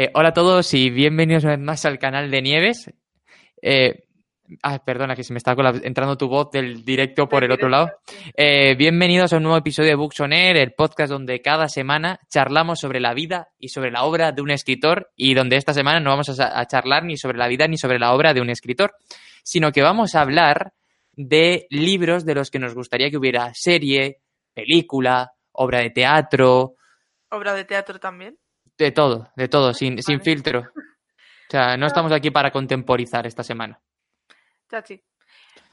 Eh, hola a todos y bienvenidos una vez más al canal de Nieves. Eh, ah, perdona, que se me está entrando tu voz del directo por el otro lado. Eh, bienvenidos a un nuevo episodio de Books on Air, el podcast donde cada semana charlamos sobre la vida y sobre la obra de un escritor y donde esta semana no vamos a, a charlar ni sobre la vida ni sobre la obra de un escritor, sino que vamos a hablar de libros de los que nos gustaría que hubiera serie, película, obra de teatro, Obra de teatro también. De todo, de todo, sin, sin filtro. O sea, no estamos aquí para contemporizar esta semana. Chachi.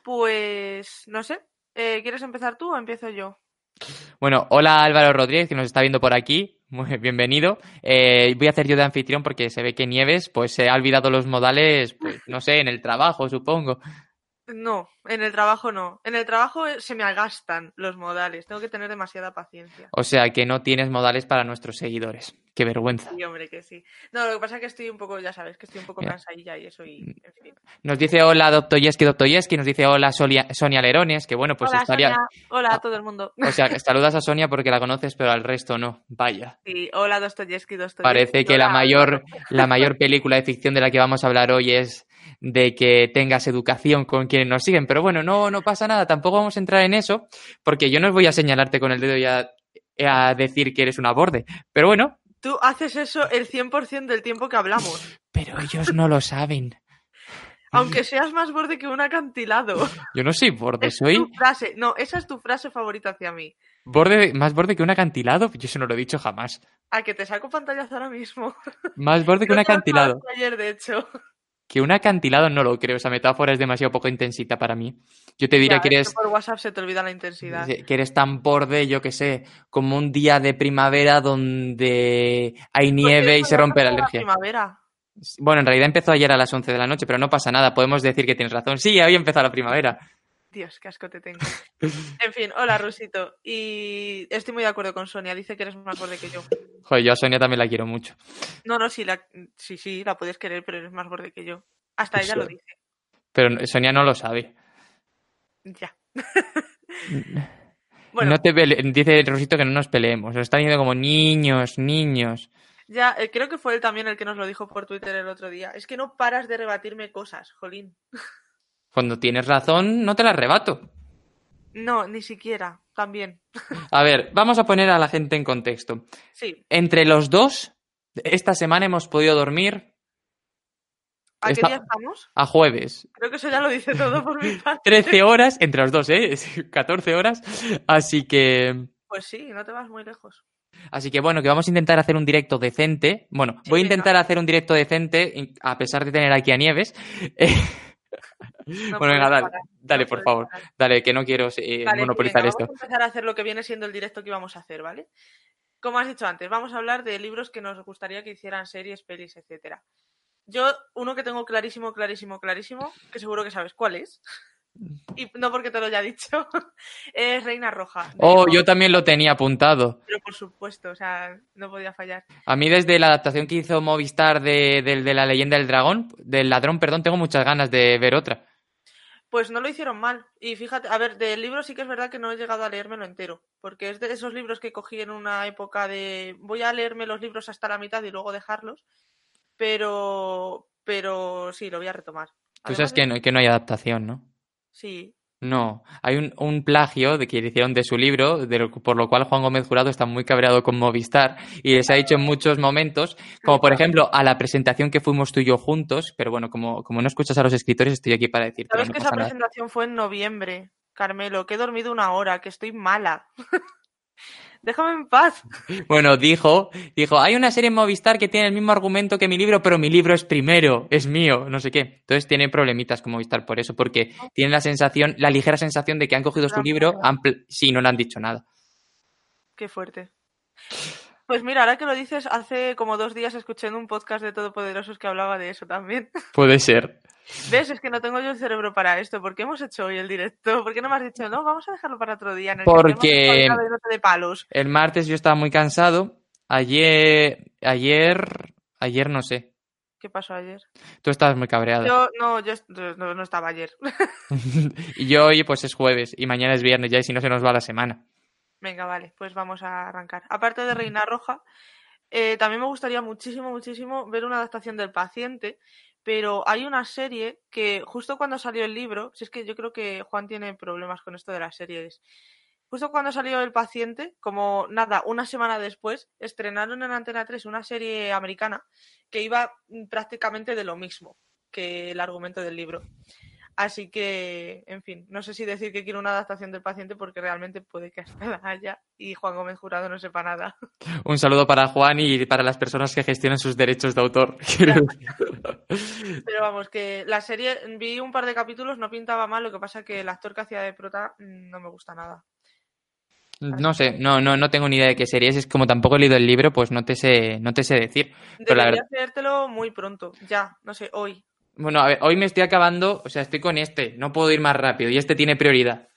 Pues no sé. Eh, ¿Quieres empezar tú o empiezo yo? Bueno, hola Álvaro Rodríguez, que nos está viendo por aquí. Muy bienvenido. Eh, voy a hacer yo de anfitrión porque se ve que Nieves pues se ha olvidado los modales, pues no sé, en el trabajo, supongo. No, en el trabajo no. En el trabajo eh, se me agastan los modales. Tengo que tener demasiada paciencia. O sea, que no tienes modales para nuestros seguidores. Qué vergüenza. Sí, hombre, que sí. No, lo que pasa es que estoy un poco, ya sabes, que estoy un poco Mira. cansadilla y eso y, en fin. Nos dice hola Dostoyevsky, Dostoyevsky, nos dice hola Sonia, Sonia Lerones, que bueno, pues Hola, estaría... Sonia. Hola Ah. a todo el mundo. O sea, saludas a Sonia porque la conoces, pero al resto no. Vaya. Sí, hola Dostoyevsky, Dostoyevsky. Parece que la mayor, la mayor película de ficción de la que vamos a hablar hoy es de que tengas educación con quienes nos siguen. Pero bueno, no, no pasa nada, tampoco vamos a entrar en eso, porque yo no os voy a señalarte con el dedo y a, a decir que eres una borde. Pero bueno, Tú haces eso el 100% del tiempo que hablamos. pero ellos no lo saben. Aunque seas más borde que un acantilado. Yo no soy borde, Es soy tu frase. No, esa es tu frase favorita hacia mí. borde, más borde que un acantilado. Yo eso no lo he dicho jamás. A que te saco pantallazo ahora mismo. Más borde que un acantilado. Ayer, de hecho. Que un acantilado no lo creo. Esa metáfora es demasiado poco intensita para mí. Yo te diría Ya, que es eres por WhatsApp se te olvida la intensidad. Que eres tan borde, yo que sé, como un día de primavera donde hay nieve y se rompe la alergia. primavera. Bueno, en realidad empezó ayer a las 11 de la noche, pero no pasa nada, podemos decir que tienes razón. Sí, hoy empezó la primavera. Dios, qué asco te tengo. En fin, hola Rusito. Y estoy muy de acuerdo con Sonia. Dice que eres más borde que yo. Joder, yo a Sonia también la quiero mucho. No, no, sí, la... sí, sí, la puedes querer, pero eres más borde que yo. Hasta ella lo dice. Pero Sonia no lo sabe. Ya. Bueno, No te pele- Dice Rosito que no nos peleemos. Nos están diciendo como niños, niños. ya, eh, creo que fue él también el que nos lo dijo por Twitter el otro día. Es que no paras de rebatirme cosas, Jolín. Cuando tienes razón, no te la arrebato. No, ni siquiera. También. A ver, vamos a poner a la gente en contexto. Sí. Entre los dos, esta semana hemos podido dormir ¿A qué día estamos? a jueves. Creo que eso ya lo dice todo por mi parte. 13 horas entre los dos, ¿eh? 14 horas. Así que. Pues sí, no te vas muy lejos. Así que bueno, que vamos a intentar hacer un directo decente. Bueno, Sí, voy a intentar hacer un directo decente, a pesar de tener aquí a Nieves. No bueno, venga, dale, parar, dale, no por favor. parar. Dale, que no quiero eh, monopolizar venga, esto. Vamos a empezar a hacer lo que viene siendo el directo que íbamos a hacer, ¿vale? Como has dicho antes, vamos a hablar de libros que nos gustaría que hicieran series, pelis, etcétera. Yo, uno que tengo clarísimo, clarísimo, clarísimo, que seguro que sabes cuál es. Y no porque te lo haya dicho, es Reina Roja. Oh, yo también lo tenía apuntado. Pero por supuesto, o sea, no podía fallar. A mí desde la adaptación que hizo Movistar de, de la leyenda del dragón, del ladrón, perdón, tengo muchas ganas de ver otra. Pues no lo hicieron mal. Y fíjate, a ver, del libro sí que es verdad que no he llegado a leérmelo entero. Porque es de esos libros que cogí en una época de voy a leerme los libros hasta la mitad y luego dejarlos. Pero, pero sí, lo voy a retomar. Tú sabes Además que no, que no hay adaptación, ¿no? Sí. No, hay un, un plagio de que hicieron de su libro, de lo- por lo cual Juan Gómez Jurado está muy cabreado con Movistar y les ha dicho en muchos momentos, como por ejemplo a la presentación que fuimos tú y yo juntos, pero bueno, como, como no escuchas a los escritores, estoy aquí para decirte, Sabes no que esa nada. presentación fue en noviembre, Carmelo, que he dormido una hora, que estoy mala. Déjame en paz. Bueno, dijo, dijo, hay una serie en Movistar que tiene el mismo argumento que mi libro, pero mi libro es primero, es mío, no sé qué. Entonces tiene problemitas con Movistar por eso, porque tienen la sensación, la ligera sensación de que han cogido su libro, pl- sí, no le han dicho nada. Qué fuerte. Pues mira, ahora que lo dices, hace como dos días escuché en un podcast de Todopoderosos que hablaba de eso también. Puede ser. ¿Ves? Es que no tengo yo el cerebro para esto. ¿Por qué hemos hecho hoy el directo? ¿Por qué no me has dicho, no, vamos a dejarlo para otro día? En el que Porque- hablando de palos. El martes yo estaba muy cansado. Ayer, ayer, ayer no sé. ¿Qué pasó ayer? Tú estabas muy cabreada. Yo, no, yo no, no estaba ayer. y yo hoy pues es jueves y mañana es viernes ya y si no se nos va la semana. Venga, vale, pues vamos a arrancar. Aparte de Reina Roja, Eh, también me gustaría muchísimo, muchísimo ver una adaptación del paciente, pero hay una serie que justo cuando salió el libro, si es que yo creo que Juan tiene problemas con esto de las series, justo cuando salió el paciente, como nada, una semana después, estrenaron en Antena 3 una serie americana que iba prácticamente de lo mismo que el argumento del libro. Así que, en fin, no sé si decir que quiero una adaptación del paciente porque realmente puede que hasta la haya y Juan Gómez Jurado no sepa nada. Un saludo para Juan y para las personas que gestionan sus derechos de autor. Pero vamos, que la serie, vi un par de capítulos, no pintaba mal, lo que pasa que el actor que hacía de prota mm, no me gusta nada. No sé, no, no, no tengo ni idea de qué serie es. Es como tampoco he leído el libro, pues no te sé, no te sé decir. Pero la Debería verdad- hacértelo muy pronto, ya, no sé, hoy. Bueno, a ver, hoy me estoy acabando, o sea, estoy con este, no puedo ir más rápido y este tiene prioridad.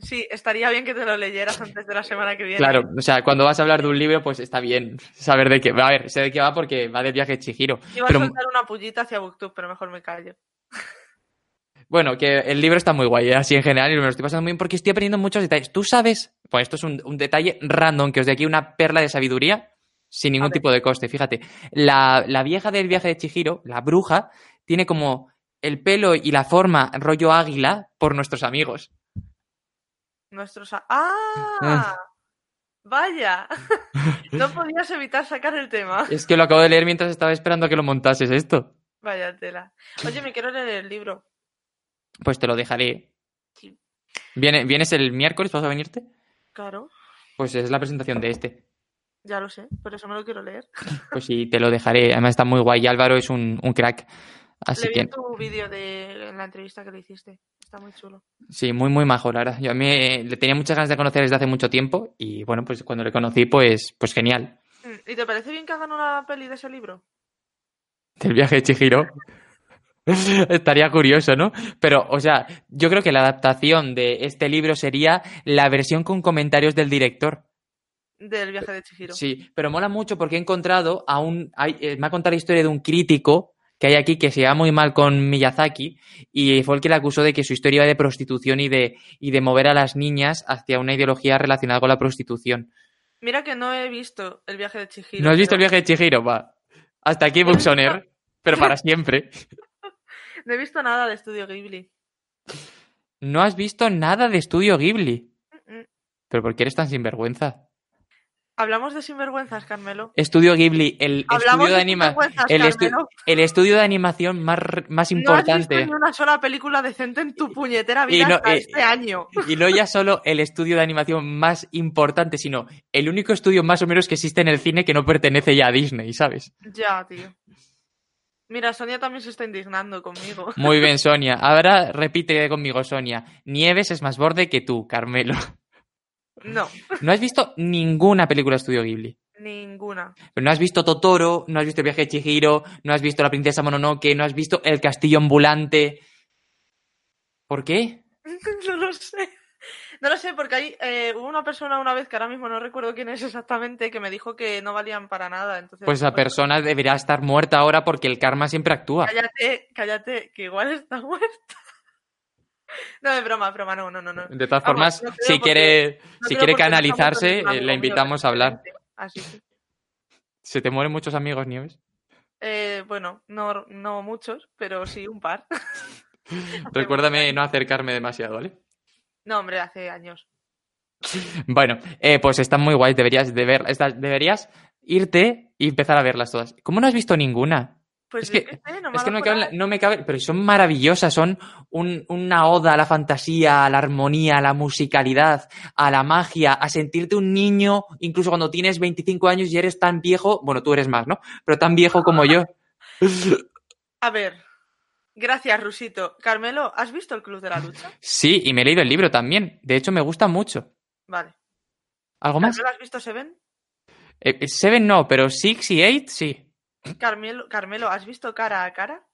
Sí, estaría bien que te lo leyeras antes de la semana que viene. Claro, o sea, cuando vas a hablar de un libro, pues está bien saber de qué va. A ver, sé de qué va porque va del viaje de Chihiro. Iba Pero a soltar una pullita hacia Booktube, pero mejor me callo. bueno, que el libro está muy guay, ¿eh? así en general, y me lo estoy pasando muy bien porque estoy aprendiendo muchos detalles. ¿Tú sabes? Pues esto es un, un detalle random, que os de aquí una perla de sabiduría sin ningún tipo de coste. Fíjate, la, la vieja del viaje de Chihiro, la bruja, tiene como el pelo y la forma rollo águila por nuestros amigos. Nuestros. ¡Ah! Vaya. no podías evitar sacar el tema. Es que lo acabo de leer mientras estaba esperando a que lo montases esto. Vaya tela. Oye, me quiero leer el libro. Pues te lo dejaré. Sí. ¿Viene, ¿Vienes el miércoles? ¿Vas a venirte? Claro, Pues es la presentación de este. Ya lo sé, por eso me lo quiero leer. Pues sí, te lo dejaré. Además está muy guay. Y Álvaro es un, un crack. Así Le vi que tu vídeo de en la entrevista que le hiciste. Está muy chulo. sí, muy, muy majo, la verdad. Yo a mí eh, le tenía muchas ganas de conocer desde hace mucho tiempo. Y bueno, pues cuando le conocí, pues, pues genial. Mm, ¿Y te parece bien que hagan una peli de ese libro? Del viaje de Chihiro. Estaría curioso, ¿no? Pero, o sea, yo creo que la adaptación de este libro sería la versión con comentarios del director. Del viaje de Chihiro. Sí, pero mola mucho porque he encontrado a un. hay- eh, me ha contado la historia de un crítico que hay aquí que se lleva muy mal con Miyazaki y fue el que le acusó de que su historia iba de prostitución y de, y de mover a las niñas hacia una ideología relacionada con la prostitución. Mira que no he visto el viaje de Chihiro. ¿No has visto el viaje de Chihiro? Va. Hasta aquí Buxoner, pero para siempre. No he visto nada de Estudio Ghibli. No has visto nada de Estudio Ghibli. Mm, mm. ¿Pero por qué eres tan sinvergüenza? Hablamos de sinvergüenzas, Carmelo. Estudio Ghibli, el estudio de El, estu- el estudio de animación más, más No has importante. visto ni una sola película decente en tu puñetera vida Y no- hasta eh, este año. Y no ya solo el estudio de animación más importante, sino el único estudio más o menos que existe en el cine que no pertenece ya a Disney, ¿sabes? Ya, tío. Mira, Sonia también se está indignando conmigo. Muy bien, Sonia. Ahora repite conmigo, Sonia. Nieves es más borde que tú, Carmelo. No, No has visto ninguna película de estudio Ghibli. ninguna. Pero no has visto Totoro, no has visto el viaje de Chihiro, no has visto la princesa Mononoke, no has visto el castillo ambulante. ¿Por qué? No lo sé. No lo sé, porque hay, eh, hubo una persona una vez que ahora mismo no recuerdo quién es exactamente, que me dijo que no valían para nada. Entonces, Pues esa persona debería estar muerta ahora porque el karma siempre actúa. Cállate, cállate, que igual está muerta. No, es broma, es broma, no, no, no. no. De todas Vamos, formas, no si porque- quiere, No si quiere canalizarse, eh, la invitamos a hablar. Así ¿Se te mueren muchos amigos, Nieves? eh, bueno, no, no muchos, pero sí un par. Recuérdame no acercarme demasiado, ¿vale? No, hombre, hace años. Bueno, eh, pues están muy guays, deberías de ver, deberías irte y empezar a verlas todas. ¿Cómo no has visto ninguna? Pues Es que- sé, no me Es que no me, cabe, no me cabe, pero son maravillosas, son un- una oda a la fantasía, a la armonía, a la musicalidad, a la magia, a sentirte un niño, incluso cuando tienes 25 años y eres tan viejo, bueno, tú eres más, ¿no? Pero tan viejo como yo. A ver, gracias, Rusito. Carmelo, ¿has visto el Club de la Lucha? Sí, y me he leído el libro también. De hecho, me gusta mucho. Vale. ¿Algo más? ¿Carmelo, has visto Seven? Eh, Seven no, pero Six y Eight sí. Carmelo, Carmelo, ¿has visto Cara a Cara?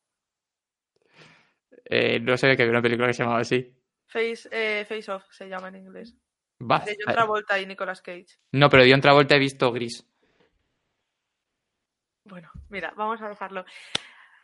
Eh, no sabía que había una película que se llamaba así. Face, eh, Face Off se llama en inglés. Va. De John Travolta y Nicolas Cage. No, pero de otra vuelta he visto Gris. Bueno, mira, vamos a dejarlo.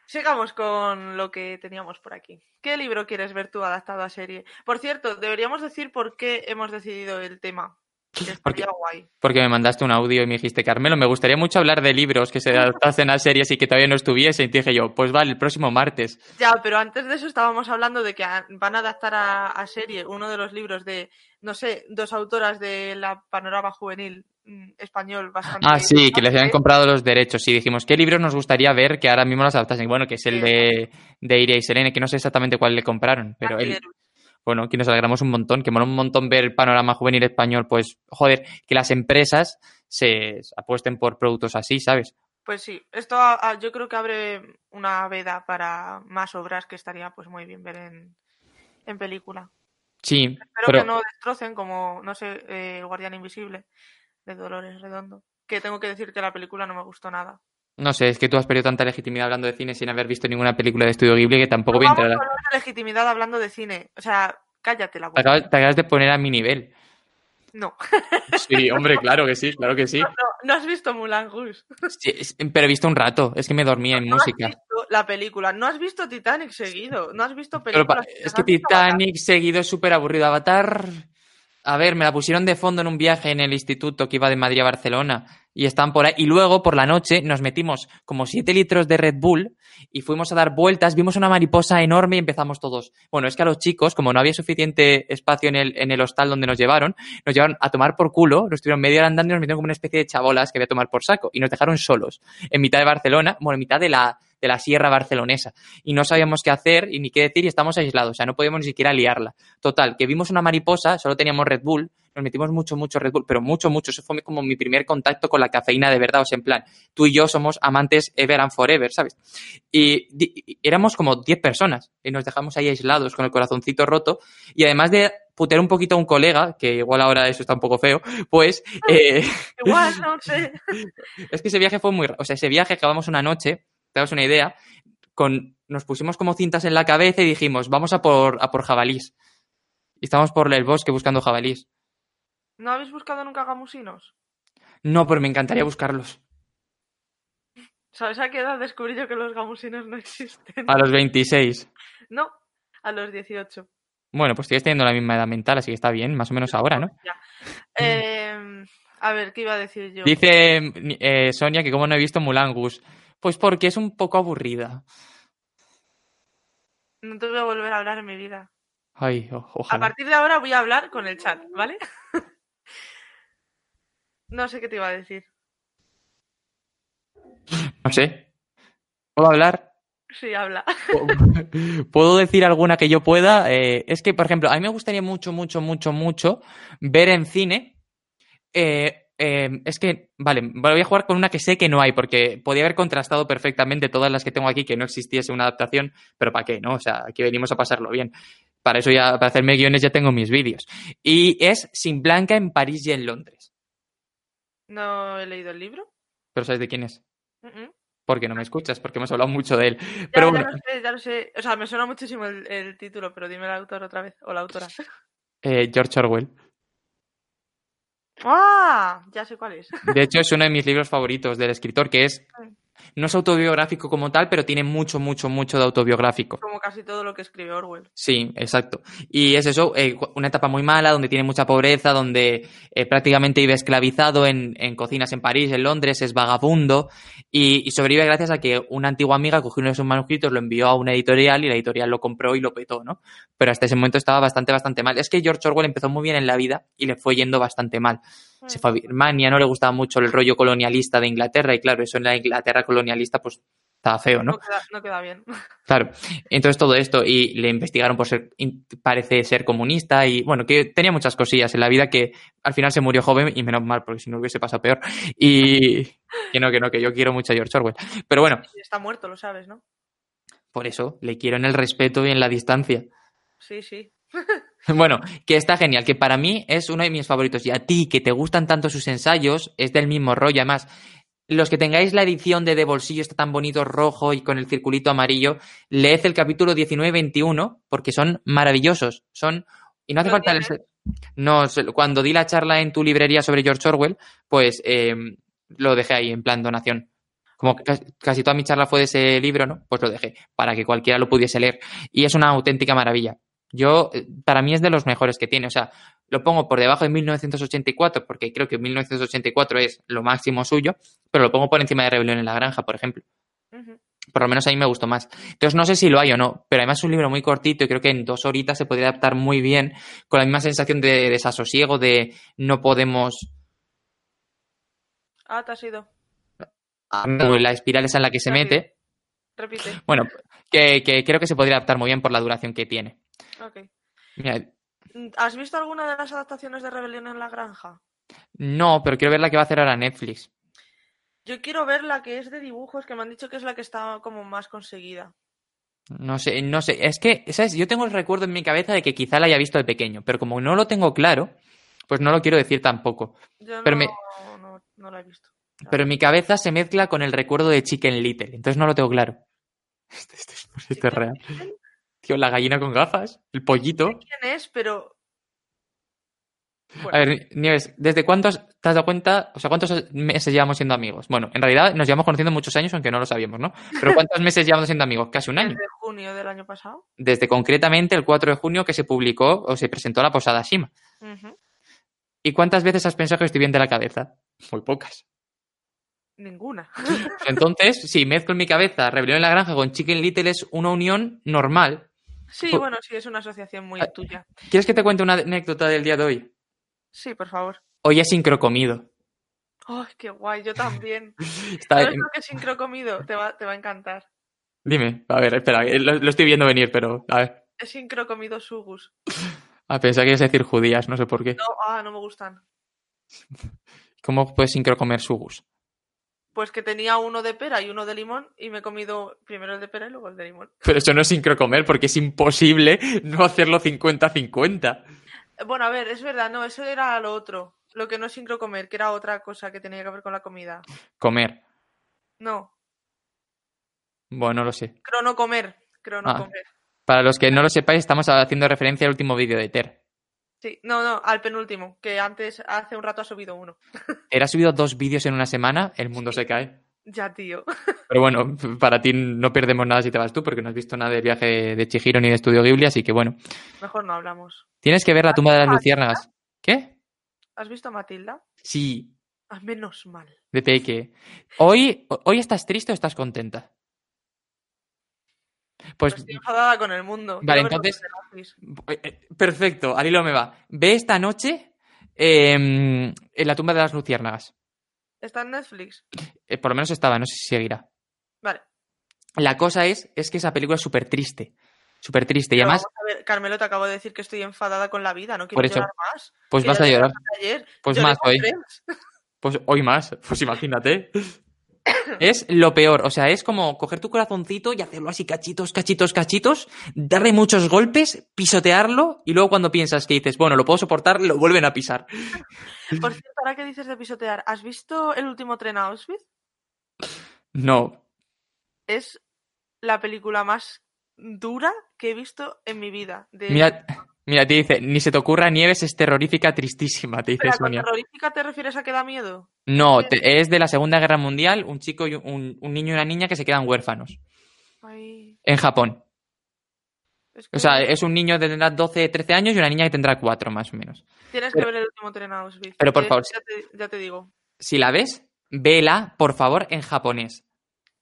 Sigamos con lo que teníamos por aquí. ¿Qué libro quieres ver tú adaptado a serie? Por cierto, deberíamos decir por qué hemos decidido el tema Porque- estaría guay. Porque me mandaste un audio y me dijiste, Carmelo, me gustaría mucho hablar de libros que se adaptasen a series y que todavía no estuviese. Y te dije yo, pues vale, el próximo martes. Ya, pero antes de eso estábamos hablando de que van a adaptar a, a serie uno de los libros de, no sé, dos autoras de la panorama juvenil mm, español bastante. Ah, sí, que les habían comprado los derechos. Y dijimos, ¿qué libros nos gustaría ver que ahora mismo los adaptasen? Bueno, que es el de, de Iria y Selene, que no sé exactamente cuál le compraron, pero él, Antihéroes. Bueno, que nos alegramos un montón, que mola un montón ver el panorama juvenil español, pues, joder, que las empresas se apuesten por productos así, ¿sabes? Pues sí, esto a- a- yo creo que abre una veda para más obras que estaría pues muy bien ver en, en película. Sí, Espero pero que no destrocen como, no sé, eh, El Guardián Invisible de Dolores Redondo. Que tengo que decir que la película no me gustó nada. No sé, es que tú has perdido tanta legitimidad hablando de cine sin haber visto ninguna película de estudio Ghibli que tampoco No voy a vamos entrar. a hablar de legitimidad hablando de cine. O sea, cállate la Te boca. acabas, te acabas de poner a mi nivel. No. Sí, hombre, claro que sí, claro que sí. no. No has visto Mulan Rouge. Sí, pero he visto un rato, es que me dormía en No has música. visto la película. No has visto Titanic seguido. No has visto Pero películas. es que. Titanic seguido es súper aburrido. Avatar. A ver, me la pusieron de fondo en un viaje en el instituto que iba de Madrid a Barcelona y estaban por ahí. Y luego, por la noche, nos metimos como 7 litros de Red Bull y fuimos a dar vueltas. Vimos una mariposa enorme y empezamos todos. Bueno, es que a los chicos, como no había suficiente espacio en el, en el hostal donde nos llevaron, nos llevaron a tomar por culo. Nos estuvieron media hora andando y nos metieron como una especie de chabolas que había a tomar por saco. Y nos dejaron solos en mitad de Barcelona, bueno, en mitad de la, de la sierra barcelonesa y no sabíamos qué hacer y ni qué decir y estamos aislados, o sea, no podíamos ni siquiera liarla. Total, que vimos una mariposa, solo teníamos Red Bull, nos metimos mucho, mucho Red Bull, pero mucho, mucho, eso fue como mi primer contacto con la cafeína de verdad, o sea, en plan, tú y yo somos amantes ever and forever, ¿sabes? Y, éramos como 10 personas y nos dejamos ahí aislados con el corazoncito roto y además de putear un poquito a un colega, que igual ahora eso está un poco feo, pues eh, Igual, no sé. es que ese viaje fue muy... O sea, ese viaje acabamos una noche, te das una idea, con, nos pusimos como cintas en la cabeza y dijimos, vamos a por, a por jabalís. Y estábamos por el bosque buscando jabalís. ¿No habéis buscado nunca gamusinos? No, pero me encantaría buscarlos. ¿Sabes a qué edad descubrí yo que los gamusinos no existen? A los 26. No, a los 18. Bueno, pues sigues teniendo la misma edad mental, así que está bien, más o menos ahora, ¿no? Ya. Eh, a ver, ¿qué iba a decir yo? Dice eh, Sonia que como no he visto Mulangus. Pues porque es un poco aburrida. No te voy a volver a hablar en mi vida. Ay, o- A ojalá. partir de ahora voy a hablar con el chat, ¿vale? no sé qué te iba a decir. No sé. ¿Puedo hablar? Sí, habla. ¿Puedo decir alguna que yo pueda? Eh, es que, por ejemplo, a mí me gustaría mucho, mucho, mucho, mucho ver en cine. eh, eh, es que, vale, voy a jugar con una que sé que no hay, porque podía haber contrastado perfectamente todas las que tengo aquí que no existiese una adaptación, pero ¿para qué? ¿No? O sea, aquí venimos a pasarlo bien. Para eso ya, para hacerme guiones ya tengo mis vídeos. Y es Sin Blanca en París y en Londres. No he leído el libro. ¿Pero sabes de quién es? Porque no me escuchas, porque hemos hablado mucho de él. Ya, Pero ya bueno, lo sé, ya lo sé. O sea, me suena muchísimo el, el título, pero dime el autor otra vez. O la autora. eh, George Orwell. ¡Ah! Ya sé cuál es. De hecho, es uno de mis libros favoritos del escritor, que es. No es autobiográfico como tal, pero tiene mucho, mucho, mucho de autobiográfico. Como casi todo lo que escribe Orwell. Sí, exacto. Y es eso, eh, una etapa muy mala, donde tiene mucha pobreza, donde eh, prácticamente vive esclavizado en, en cocinas en París, en Londres, es vagabundo, y, y sobrevive gracias a que una antigua amiga cogió uno de sus manuscritos, lo envió a una editorial y la editorial lo compró y lo petó, ¿no? Pero hasta ese momento estaba bastante, bastante mal. Es que George Orwell empezó muy bien en la vida y le fue yendo bastante mal. Se fue a Birmania, no le gustaba mucho el rollo colonialista de Inglaterra, y claro, eso en la Inglaterra colonialista, pues estaba feo, ¿no? No queda, no queda bien. Claro, entonces todo esto y le investigaron por ser, parece ser comunista y bueno, que tenía muchas cosillas en la vida que al final se murió joven y menos mal porque si no hubiese pasado peor. Y que no, que no, que yo quiero mucho a George Orwell. Pero bueno, Está muerto, lo sabes, ¿no? por eso le quiero en el respeto y en la distancia. Sí, sí. Bueno, que está genial, que para mí es uno de mis favoritos y a ti que te gustan tanto sus ensayos es del mismo rollo. Además, los que tengáis la edición de De Bolsillo está tan bonito rojo y con el circulito amarillo, leed el capítulo 19 y 21 porque son maravillosos. Son y no hace ¿Lo falta el- no cuando di la charla en tu librería sobre George Orwell, pues eh, lo dejé ahí en plan donación. Como casi toda mi charla fue de ese libro, ¿no? Pues lo dejé para que cualquiera lo pudiese leer y es una auténtica maravilla. Yo, eh, para mí es de los mejores que tiene. O sea, lo pongo por debajo de 1984 porque creo que 1984 es lo máximo suyo, pero lo pongo por encima de Rebelión en la Granja, por ejemplo. Por lo menos a mí me gustó más. Entonces no sé si lo hay o no, pero además es un libro muy cortito y creo que en dos horitas se podría adaptar muy bien con la misma sensación de desasosiego, de no podemos... Ah, te has ido. La espiral esa en la que se mete. Repite. Bueno, que, que creo que se podría adaptar muy bien por la duración que tiene. Ok. Mira, ¿Has visto alguna de las adaptaciones de Rebelión en la Granja? no, pero quiero ver la que va a hacer ahora Netflix. Yo quiero ver la que es de dibujos, que me han dicho que es la que está como más conseguida. No sé, no sé. Es que, ¿sabes? Yo tengo el recuerdo en mi cabeza de que quizá la haya visto de pequeño, pero como no lo tengo claro, pues no lo quiero decir tampoco. Yo Pero no, me- no, no la he visto. Pero en mi cabeza se mezcla con el recuerdo de Chicken Little, entonces no lo tengo claro. Esto, es- real. Little, Tío, la gallina con gafas, el pollito. ¿Quién es? Pero. Bueno, A ver, Nieves, ¿desde cuántos te has dado cuenta? O sea, ¿cuántos meses llevamos siendo amigos? Bueno, en realidad nos llevamos conociendo muchos años, aunque no lo sabíamos, ¿no? Pero ¿cuántos meses llevamos siendo amigos? Casi un año. desde junio del año pasado. Desde concretamente el 4 de junio que se publicó o se presentó la posada Shima. ¿Y cuántas veces has pensado que estoy bien de la cabeza? Muy pocas. Ninguna. Entonces, si mezclo en mi cabeza Rebelión en la Granja con Chicken Little es una unión normal. Sí, bueno, sí, es una asociación muy Ah. tuya. ¿Quieres que te cuente una anécdota del día de hoy? Sí, por favor. Hoy es sincrocomido. ¡Ay, qué guay! Yo también. Está ¿Sabes lo que es sincrocomido? Te va, te va a encantar. Dime, a ver, espera, eh, lo, lo estoy viendo venir, pero a ver. Es sincrocomido sugus. A pensar que es decir judías, no sé por qué. No, ah, no me gustan. ¿Cómo puedes sincrocomer sugus? Pues que tenía uno de pera y uno de limón y me he comido primero el de pera y luego el de limón. Pero eso no es sincrocomer porque es imposible no hacerlo 50-50. Eh, Bueno, a ver, es verdad, no, eso era lo otro. Lo que no es sincrocomer, que era otra cosa que tenía que ver con la comida. Comer. No, Bueno, no lo sé. cronocomer. Cronocomer. Para los que no lo sepáis, estamos haciendo referencia al último vídeo de Ter. Sí, no, no, al penúltimo, que antes, hace un rato ha subido uno. Ter ha subido dos vídeos en una semana, el mundo Sí. se cae. Ya, tío. Pero bueno, para ti no perdemos nada si te vas tú, porque no has visto nada del viaje de Chihiro ni de Estudio Ghibli, así que bueno. Mejor no hablamos. Tienes que ver la tumba de las luciérnagas. ¿Qué? ¿Has visto a Matilda? Sí, Ah, menos mal. de Peque. Hoy, ¿Hoy estás triste o estás contenta? Pues Estoy enfadada con el mundo. Vale, entonces- eh, eh, perfecto, al hilo me va. Ve esta noche eh, en la tumba de las luciérnagas. ¿Está en Netflix? Eh, por lo menos estaba, no sé si seguirá. Vale. La cosa es, es que esa película es súper triste. Súper triste. Y Pero además, ver, Carmelo, te acabo de decir que estoy enfadada con la vida, no quiero llorar más. pues vas a llorar. Ayer. Pues más hoy. Pues hoy más, pues imagínate. Es lo peor, o sea, es como coger tu corazoncito y hacerlo así cachitos, cachitos, cachitos, darle muchos golpes, pisotearlo y luego cuando piensas que dices, bueno, lo puedo soportar, lo vuelven a pisar. Por cierto, ahora que dices de pisotear, ¿has visto el último tren a Auschwitz? No, Es la película más dura que he visto en mi vida. De... mira, mira, te dice, ni se te ocurra Nieves, es terrorífica, tristísima, te dice Espera, ¿con Sonia. terrorífica te refieres a que da miedo? No, te- es de la Segunda Guerra Mundial, un chico y un, un niño y una niña que se quedan huérfanos Ay, en Japón. es que O sea, es un niño de tendrá 12, 13 años y una niña que tendrá 4 más o menos. tienes que ver el último tren a Auschwitz. pero por favor, Ya te, ya te digo, Si la ves, vela, por favor, en japonés.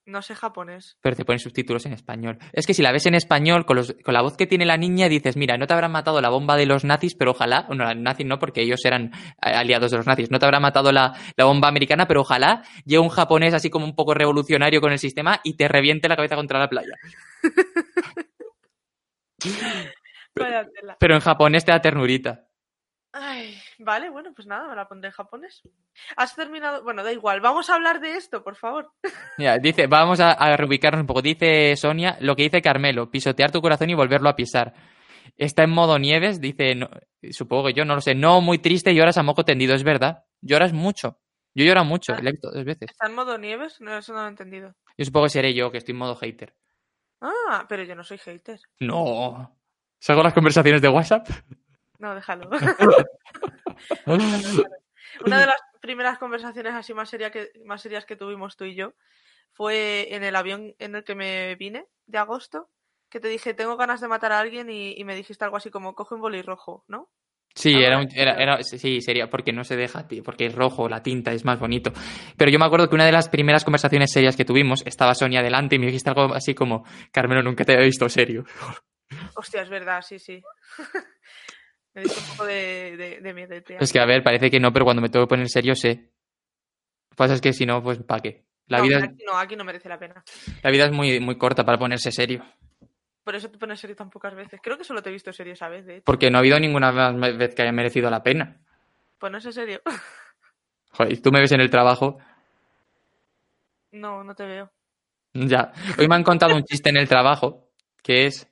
No sé japonés. Pero te ponen subtítulos en español. Es que si la ves en español, con, los- con la voz que tiene la niña, dices, mira, no te habrán matado la bomba de los nazis, pero ojalá, no, los nazis no, porque ellos eran eh, aliados de los nazis, no te habrá matado la, la bomba americana, pero ojalá llegue un japonés así como un poco revolucionario con el sistema y te reviente la cabeza contra la playa. Tela. Pero en japonés te da ternurita. Ay, vale, bueno, pues nada, me la pondré en japonés. ¿Has terminado? Bueno, da igual, vamos a hablar de esto, por favor. Mira, dice, vamos a, a reubicarnos un poco. Dice Sonia, lo que dice Carmelo, pisotear tu corazón y volverlo a pisar. Está en modo nieves, dice, no- supongo que yo no lo sé, no muy triste, lloras a moco tendido, es verdad. Lloras mucho. Yo lloro mucho, Ah. le he visto dos veces. ¿Está en modo nieves? No, eso no lo he entendido. Yo supongo que seré yo, que estoy en modo hater. Ah, pero yo no soy hater. No. ¿Salgo las conversaciones de WhatsApp? No, déjalo. Una de las primeras conversaciones así más, seria que, más serias que tuvimos tú y yo fue en el avión en el que me vine de agosto, que te dije, tengo ganas de matar a alguien y, y me dijiste algo así como, coge un boli rojo, ¿no? Sí, era, un- era, era- sí, sería porque no se deja, tío, porque es rojo, la tinta es más bonito. Pero yo me acuerdo que una de las primeras conversaciones serias que tuvimos estaba Sonia delante y me dijiste algo así como, Carmelo, nunca te había visto serio. Hostia, es verdad, sí, sí. Me diste un poco de, de, de miedo. tía. Es que, a ver, parece que no, pero cuando me tengo que poner serio sé. Lo que pasa es que si no, pues ¿para qué? La, No, vida, es- aquí no, aquí no merece la pena. la vida es muy, muy corta para ponerse serio. Por eso te pones serio tan pocas veces. Creo que solo te he visto serio esa vez, de hecho. Porque no ha habido ninguna vez que haya merecido la pena. Ponerse serio. Joder, tú me ves en el trabajo. No, no te veo. Ya. Hoy me han contado un chiste en el trabajo que es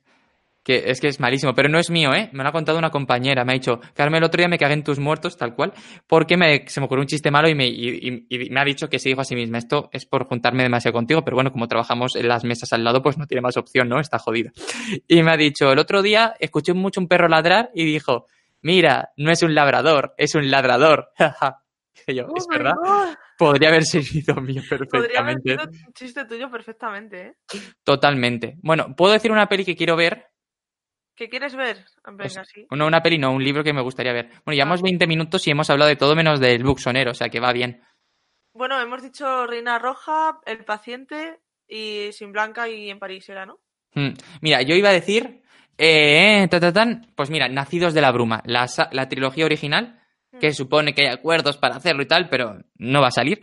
que es que es malísimo, pero no es mío, ¿eh? Me lo ha contado una compañera. Me ha dicho, Carmen, el otro día me cagué en tus muertos, tal cual, porque me, se me ocurrió un chiste malo y me, y- y- y me ha dicho que se dijo a sí misma, esto es por juntarme demasiado contigo, pero bueno, como trabajamos en las mesas al lado, pues no tiene más opción, ¿no? Está jodida. Y me ha dicho, el otro día escuché mucho un perro ladrar y dijo, mira, no es un labrador, es un ladrador. Yo, es Oh verdad, God. podría haber sido mío Podría haber perfectamente. sido un chiste tuyo perfectamente, ¿eh? Totalmente. Bueno, ¿puedo decir una peli que quiero ver? ¿Qué quieres ver? Pues, sí. No, una peli, no, un libro que me gustaría ver. Bueno, llevamos Ah. 20 minutos y hemos hablado de todo menos del buxonero, o sea que va bien. Bueno, hemos dicho Reina Roja, El Paciente y Sin Blanca y En París era, ¿no? Mm, Mira, yo iba a decir, eh, ta, ta, tan, pues mira, Nacidos de la Bruma, la, la trilogía original, que Mm. supone que hay acuerdos para hacerlo y tal, pero no va a salir.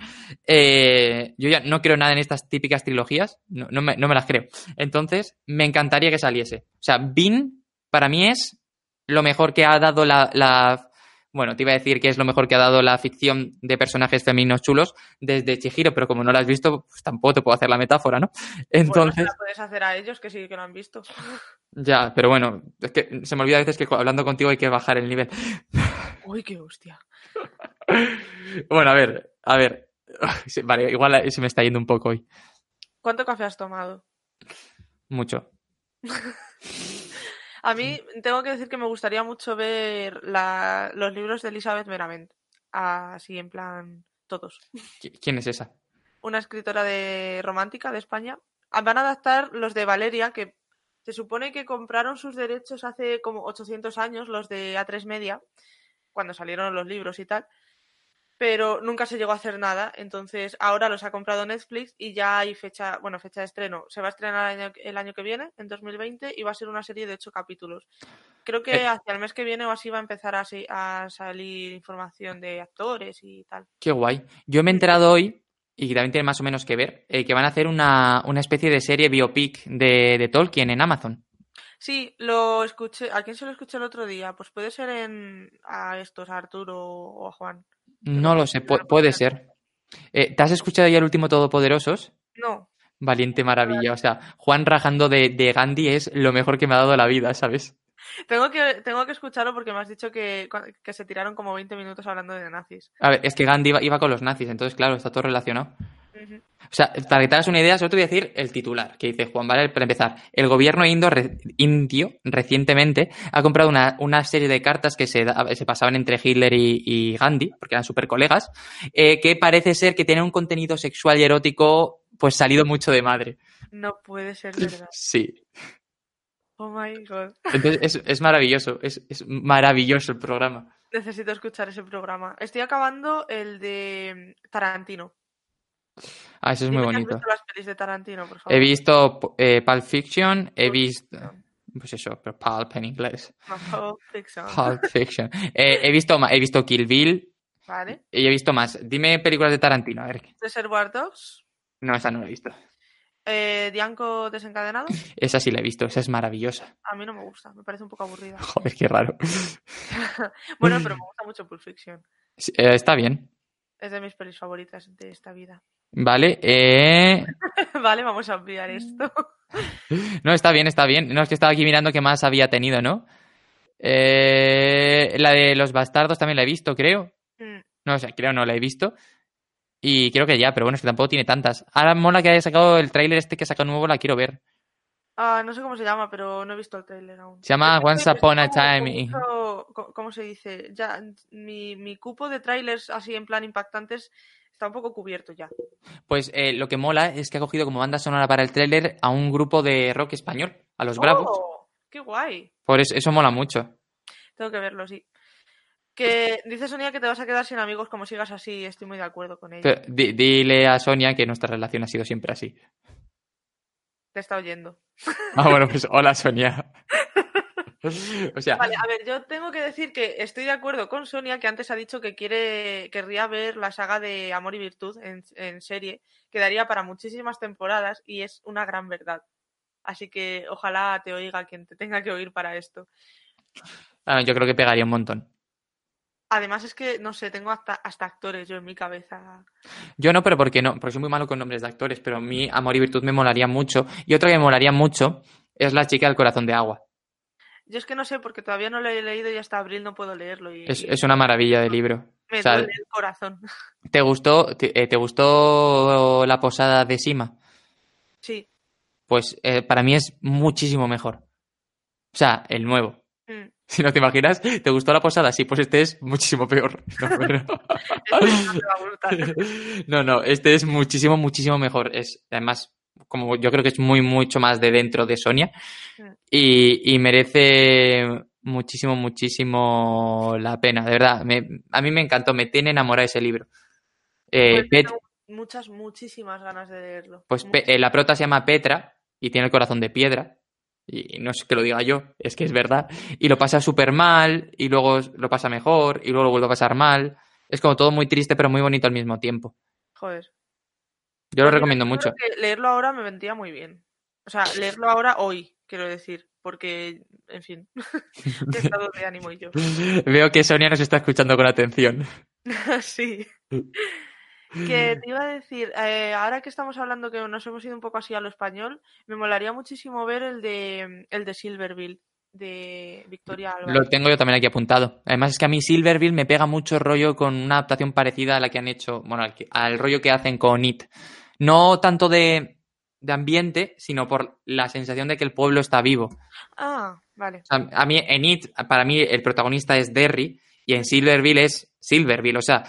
Eh, yo ya no creo nada en estas típicas trilogías, no, no me, no me las creo. Entonces, me encantaría que saliese. O sea, Bean, para mí es lo mejor que ha dado la, la- Bueno, te iba a decir que es lo mejor que ha dado la ficción de personajes femeninos chulos desde Chihiro, pero como no la has visto, pues tampoco te puedo hacer la metáfora, ¿no? Bueno, Entonces... se la puedes hacer a ellos que sí que lo han visto. Ya, pero bueno, es que se me olvida a veces que hablando contigo hay que bajar el nivel. Uy, qué hostia. Bueno, a ver, a ver. Vale, igual se me está yendo un poco hoy. ¿Cuánto café has tomado? Mucho. A mí tengo que decir que me gustaría mucho ver la- los libros de Elizabeth Merament. Así en plan, todos. ¿Qui- ¿Quién es esa? Una escritora de romántica de España. Ah, Van a adaptar los de Valeria, que se supone que compraron sus derechos hace como 800 años, los de A3 Media, cuando salieron los libros y tal. Pero nunca se llegó a hacer nada. Entonces ahora los ha comprado Netflix y ya hay fecha, bueno, fecha de estreno. Se va a estrenar el año, el año que viene, en 2020, y va a ser una serie de ocho capítulos. Creo que Eh. hacia el mes que viene o así va a empezar a, a salir información de actores y tal. Qué guay. Yo me he enterado hoy, y que también tiene más o menos que ver, eh, que van a hacer una, una especie de serie biopic de, de Tolkien en Amazon. Sí, lo escuché. ¿A quién se lo escuché el otro día? Pues puede ser en a estos, a Arturo o a Juan. No lo sé, pu- puede ser. Eh, ¿Te has escuchado ya el último Todopoderosos? No, Valiente maravilla. O sea, Juan rajando de, de Gandhi es lo mejor que me ha dado la vida, ¿sabes? tengo que, tengo que escucharlo porque me has dicho que, que se tiraron como 20 minutos hablando de nazis. A ver, es que Gandhi iba, iba con los nazis, entonces claro, está todo relacionado. O sea, para que te hagas una idea, solo te voy a decir el titular, que dice Juan Vale, para empezar. El gobierno indo- re- indio recientemente ha comprado una, una serie de cartas que se, se pasaban entre Hitler y, y Gandhi, porque eran súper colegas, eh, que parece ser que tienen un contenido sexual y erótico pues salido mucho de madre. No puede ser verdad. Sí. Oh my god. Entonces es, es maravilloso, es, es maravilloso el programa. Necesito escuchar ese programa. Estoy acabando el de Tarantino. Ah, eso es muy que has bonito. visto las pelis de Tarantino, por favor. He visto eh, Pulp Fiction, he visto... Pues eso, pero Pulp en inglés. No, Pulp Fiction. Pulp Fiction. Eh, he, visto, he visto Kill Bill Vale. y he visto más. Dime películas de Tarantino, a ver. Reservoir Dogs. No, esa no la he visto. Eh, Dianco desencadenado. Esa sí la he visto, esa es maravillosa. A mí no me gusta, me parece un poco aburrida. Joder, qué raro. Bueno, pero me gusta mucho Pulp Fiction. Sí, eh, está bien. Es de mis pelis favoritas de esta vida. Vale. eh, vale, vamos a ampliar esto. No, está bien, está bien. No, es que estaba aquí mirando qué más había tenido, ¿no? Eh, La de los bastardos también la he visto, creo. Mm, No, o sea, creo no la he visto. Y creo que ya, pero bueno, es que tampoco tiene tantas. Ahora mola que haya sacado el tráiler este que saca nuevo, la quiero ver. Ah, no sé cómo se llama, pero no he visto el trailer aún. Se llama Once Upon a Time. ¿Cómo se dice? Ya, mi, mi cupo de trailers así en plan impactantes está un poco cubierto ya. Pues eh, lo que mola es que ha cogido como banda sonora para el tráiler a un grupo de rock español, a los Bravos. ¡Oh! ¡Qué guay! Por eso, eso mola mucho. Tengo que verlo, sí. Que dice Sonia que te vas a quedar sin amigos como sigas así. Estoy muy de acuerdo con ella. Pero di- dile a Sonia que nuestra relación ha sido siempre así. Te está oyendo. Ah, bueno, pues hola Sonia. O sea, Vale, a ver, yo tengo que decir que estoy de acuerdo con Sonia, que antes ha dicho que quiere, querría ver la saga de Amor y Virtud en, en serie, que daría para muchísimas temporadas y es una gran verdad. Así que ojalá te oiga quien te tenga que oír para esto. ah, yo creo que pegaría un montón. Además es que, no sé, tengo hasta, hasta actores yo en mi cabeza. Yo no, pero porque no, porque soy muy malo con nombres de actores, pero a mí Amor y Virtud me molaría mucho. Y otra que me molaría mucho es La chica del corazón de agua. Yo es que no sé, porque todavía no lo he leído y hasta abril no puedo leerlo. Y, Es, es una maravilla de libro. me o sea, duele el corazón. ¿Te gustó, te, eh, ¿te gustó la posada de Sima? Sí. Pues eh, para mí es muchísimo mejor. O sea, el nuevo. Mm. Si no te imaginas, ¿te gustó la posada? Sí, pues este es muchísimo peor. No, pero- Este no te va a gustar. no, no, este es muchísimo, muchísimo mejor. Es, además, como yo creo que es muy, mucho más de dentro de Sonia. Mm. Y, y merece muchísimo, muchísimo la pena. De verdad, me- a mí me encantó, me tiene enamorado ese libro. Eh, Pues Pet- muchas, muchísimas ganas de leerlo. pues eh, la prota se llama Petra y tiene el corazón de piedra. Y no es que lo diga yo, es que es verdad. Y lo pasa súper mal, y luego lo pasa mejor, y luego lo vuelve a pasar mal. Es como todo muy triste, pero muy bonito al mismo tiempo. Joder. Yo lo recomiendo yo mucho. que leerlo ahora me vendría muy bien. O sea, leerlo ahora hoy, quiero decir. Porque, en fin, qué estado de ánimo y yo. Veo que Sonia nos está escuchando con atención. sí. Que te iba a decir, eh, ahora que estamos hablando que nos hemos ido un poco así a lo español, me molaría muchísimo ver el de el de Silverville, de Victoria Alba. Lo tengo yo también aquí apuntado. Además es que a mí Silverville me pega mucho rollo con una adaptación parecida a la que han hecho, bueno, al rollo que hacen con It. No tanto de, de ambiente, sino por la sensación de que el pueblo está vivo. Ah, vale. O sea, a mí en It, para mí el protagonista es Derry y en Silverville es Silverville. O sea,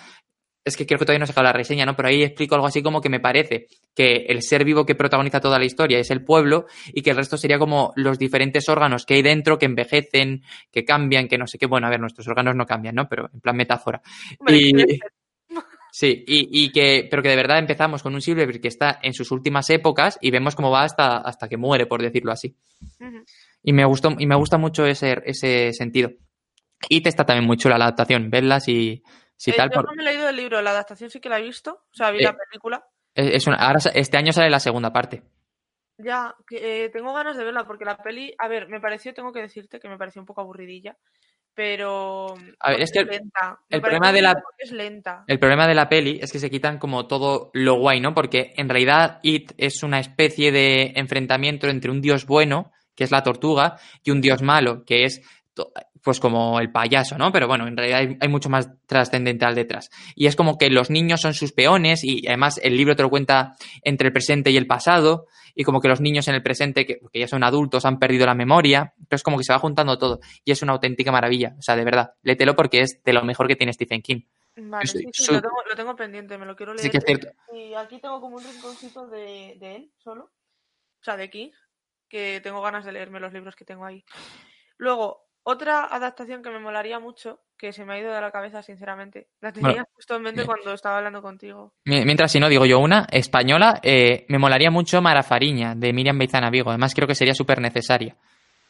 es que creo que todavía no he sacado la reseña, ¿no? Pero ahí explico algo así como que me parece que el ser vivo que protagoniza toda la historia es el pueblo y que el resto sería como los diferentes órganos que hay dentro, que envejecen, que cambian, que no sé qué. Bueno, a ver, nuestros órganos no cambian, ¿no? Pero en plan metáfora. Hombre, Y- Sí, y, y que, pero que de verdad empezamos con un Silverville que está en sus últimas épocas y vemos cómo va hasta, hasta que muere, por decirlo así. Y me gustó, y me gusta mucho ese, ese sentido. Y te está también muy chula la adaptación, verlas y si Eh, tal. yo por- no me he leído el libro, la adaptación sí que la he visto, o sea, vi Eh, la película. es es una- ahora este año sale la segunda parte. Ya, que, eh, tengo ganas de verla porque la peli, a ver, me pareció, tengo que decirte que me pareció un poco aburridilla, pero A ver, es que el- problema de la- es lenta. El problema de la peli es que se quitan como todo lo guay, ¿no? Porque en realidad It es una especie de enfrentamiento entre un dios bueno, que es la tortuga, y un dios malo, que es pues como el payaso, ¿no? Pero bueno, en realidad hay, hay mucho más trascendental detrás. Y es como que los niños son sus peones y además el libro te lo cuenta entre el presente y el pasado y como que los niños en el presente, que, que ya son adultos, han perdido la memoria. Entonces como que se va juntando todo y es una auténtica maravilla. O sea, de verdad, léetelo porque es de lo mejor que tiene Stephen King. Vale, sí, sí, sí, su- lo, tengo, lo tengo pendiente, me lo quiero leer. Sí que es cierto. Y aquí tengo como un rinconcito de, de él solo, o sea, de King, que tengo ganas de leerme los libros que tengo ahí. Luego, otra adaptación que me molaría mucho, que se me ha ido de la cabeza, sinceramente, la tenía Bueno, justo en mente eh, cuando estaba hablando contigo. Mi- Mientras, si no digo yo una, española, eh, me molaría mucho Marafariña, de Miriam Beizana Vigo. Además, creo que sería súper necesaria.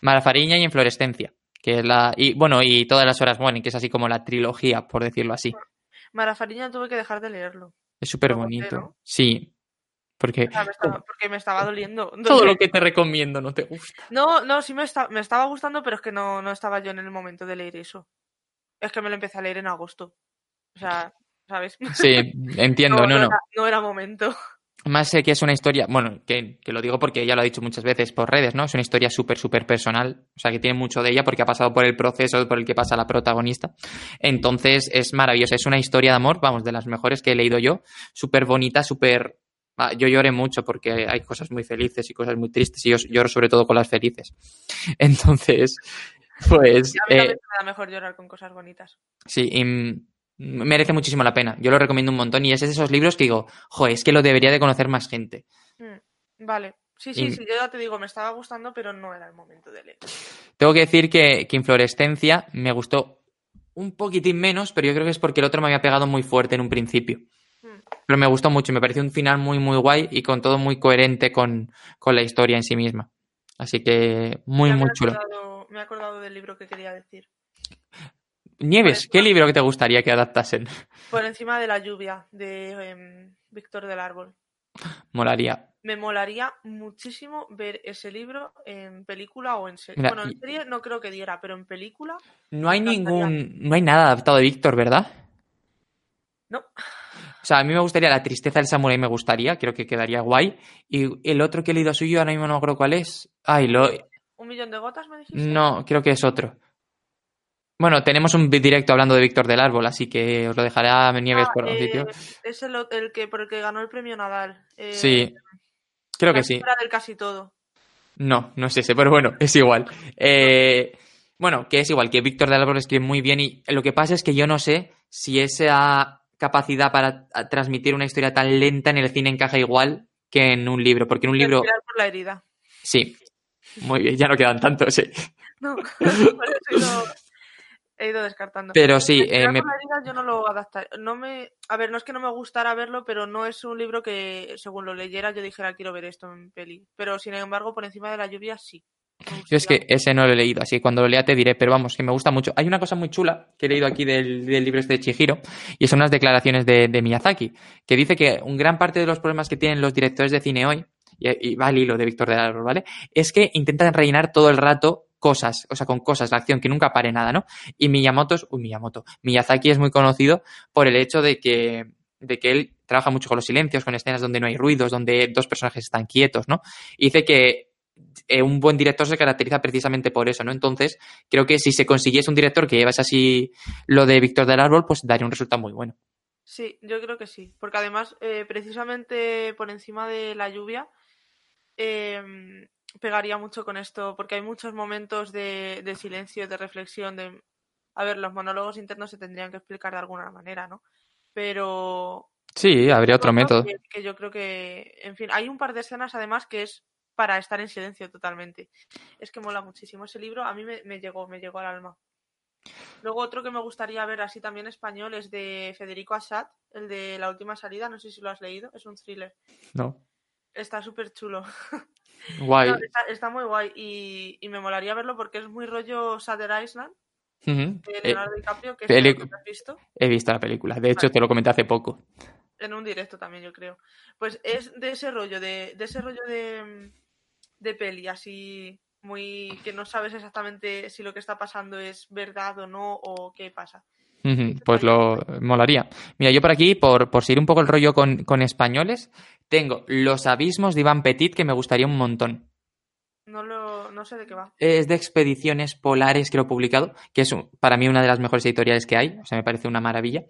Marafariña y Inflorescencia, que es la. Y bueno, y todas las horas mueren, que es así como la trilogía, por decirlo así. Marafariña tuve que dejar de leerlo, Es súper bonito. Sí. Porque o sea, me estaba- porque me estaba doliendo. todo lo que te recomiendo no te gusta. No, no, sí me, está- me estaba gustando, pero es que no, no estaba yo en el momento de leer eso. Es que me lo empecé a leer en agosto. O sea, ¿sabes? Sí, entiendo, no, no. Era, no era momento. Más sé que es una historia, bueno, que, que lo digo porque ya lo ha dicho muchas veces por redes, ¿no? Es una historia súper, súper personal, o sea, que tiene mucho de ella porque ha pasado por el proceso por el que pasa la protagonista. Entonces es maravillosa, es una historia de amor, vamos, de las mejores que he leído yo, súper bonita, súper... ah, Yo lloré mucho porque hay cosas muy felices y cosas muy tristes y yo lloro sobre todo con las felices. Entonces, pues... A mí eh, también me da mejor llorar con cosas bonitas. Sí, y merece muchísimo la pena. Yo lo recomiendo un montón y es de esos libros que digo, joder, es que lo debería de conocer más gente. Mm, Vale. Sí, sí, Y- sí, yo ya te digo, me estaba gustando, pero no era el momento de leer. Tengo que decir que, que Inflorescencia me gustó un poquitín menos, pero yo creo que es porque el otro me había pegado muy fuerte en un principio. Pero me gustó mucho, me pareció un final muy, muy guay y con todo muy coherente con, con la historia en sí misma. Así que muy, muy chulo. me he acordado del libro que quería decir. Nieves, Pues, ¿qué libro que te gustaría que adaptasen? Por encima de la lluvia, de em, Víctor del Árbol. Molaría. Me molaría muchísimo ver ese libro en película o en serie. Mira, bueno, en serie no creo que diera, pero en película No hay ningún. No hay nada adaptado de Víctor, ¿verdad? no. O sea, a mí me gustaría La tristeza del samurái, me gustaría, creo que quedaría guay. Y el otro que he leído suyo, ahora mismo no acuerdo cuál es. Ay, lo. ¿Un millón de gotas me dijiste? No, creo que es otro. Bueno, tenemos un directo hablando de Víctor del Árbol, así que os lo dejaré a Nieves Ah, por eh, sitio. Es el, el que por el que ganó el premio Nadal. eh, Sí, creo que sí. Del casi todo. No, no es ese, pero bueno, es igual. Eh, bueno, que es igual, que Víctor del Árbol escribe muy bien y lo que pasa es que yo no sé si esa capacidad para a- transmitir una historia tan lenta en el cine encaja igual que en un libro, porque en un libro... Por la herida. Sí, muy bien, ya no quedan tantos, sí. No, por eso he ido, he ido descartando. Pero sí, eh, me- por la herida yo no lo. No me, a ver, no es que no me gustara verlo, pero no es un libro que, según lo leyera, yo dijera quiero ver esto en peli. Pero sin embargo, por encima de la lluvia, sí. Yo es que ese no lo he leído, así que cuando lo lea te diré, pero vamos, que me gusta mucho. Hay una cosa muy chula que he leído aquí del, del libro este de Chihiro, y son unas declaraciones de, de Miyazaki, que dice que un gran parte de los problemas que tienen los directores de cine hoy, y, y va al hilo de Víctor del Árbol, ¿vale? Es que intentan rellenar todo el rato cosas, o sea, con cosas, la acción, que nunca pare nada, ¿no? Y Miyamoto, es- uy, Miyamoto, Miyazaki es muy conocido por el hecho de que, de que él trabaja mucho con los silencios, con escenas donde no hay ruidos, donde dos personajes están quietos, ¿no? Y dice que eh, un buen director se caracteriza precisamente por eso, ¿no? Entonces, creo que si se consiguiese un director que llevase así lo de Víctor del Árbol, pues daría un resultado muy bueno. Sí, yo creo que sí. Porque además, eh, precisamente por encima de la lluvia, eh, pegaría mucho con esto, porque hay muchos momentos de, de silencio, de reflexión, de... A ver, los monólogos internos se tendrían que explicar de alguna manera, ¿no? Pero... Sí, habría otro método. Que, que yo creo que, en fin, hay un par de escenas además que es para estar en silencio totalmente. Es que mola muchísimo ese libro, a mí me, me llegó, me llegó al alma. Luego otro que me gustaría ver así también español es de Federico Assad, el de La última salida, no sé si lo has leído, es un thriller. No. Está súper chulo. Guay. No, está, está muy guay y, y me molaría verlo porque es muy rollo Sutter Island de Eh, Leonardo DiCaprio, que es que has visto. he visto la película. De hecho, Vale. te lo comenté hace poco. En un directo también, yo creo. Pues es de ese rollo, de, de ese rollo de, de peli, así muy que no sabes exactamente si lo que está pasando es verdad o no, o qué pasa. Pues lo molaría. Mira, yo por aquí, por, por seguir un poco el rollo con, con españoles, tengo Los Abismos de Iván Petit, que me gustaría un montón. No lo, no sé de qué va. Es de expediciones polares que lo he publicado, que es un- para mí una de las mejores editoriales que hay, o sea, me parece una maravilla.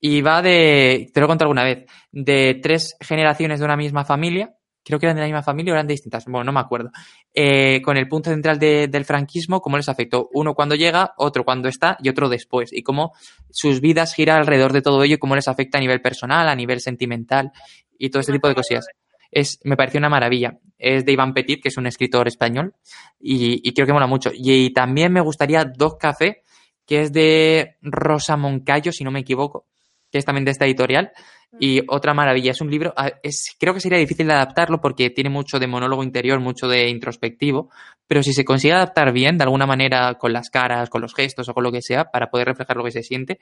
Y va de, te lo he contado alguna vez, de tres generaciones de una misma familia, creo que eran de la misma familia o eran de distintas, bueno, no me acuerdo, eh, con el punto central de- del franquismo, cómo les afectó uno cuando llega, otro cuando está y otro después, y cómo sus vidas giran alrededor de todo ello y cómo les afecta a nivel personal, a nivel sentimental y todo este tipo de cosillas. Es, me pareció una maravilla. Es de Iván Petit, que es un escritor español, y, y creo que mola mucho. Y, también me gustaría Dos Café, que es de Rosa Moncayo, si no me equivoco, que es también de esta editorial. Y otra maravilla, es un libro, ah, es, creo que sería difícil de adaptarlo porque tiene mucho de monólogo interior, mucho de introspectivo, pero si se consigue adaptar bien, de alguna manera, con las caras, con los gestos o con lo que sea, para poder reflejar lo que se siente,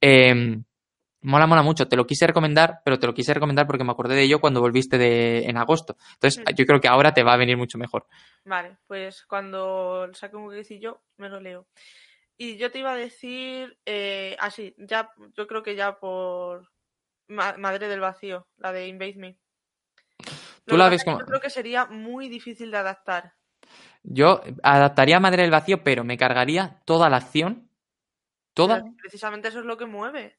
eh, mola, mola mucho. Te lo quise recomendar, pero te lo quise recomendar porque me acordé de ello cuando volviste de, en agosto. Entonces, Mm. yo creo que ahora te va a venir mucho mejor. Vale, pues cuando saque un huequecillo me lo leo. Y yo te iba a decir, eh, así, ya, yo creo que ya por Ma- Madre del Vacío, la de Invade Me. Tú la ves como- Yo creo que sería muy difícil de adaptar. Yo adaptaría a Madre del Vacío, pero me cargaría toda la acción. Toda. Pero Precisamente eso es lo que mueve.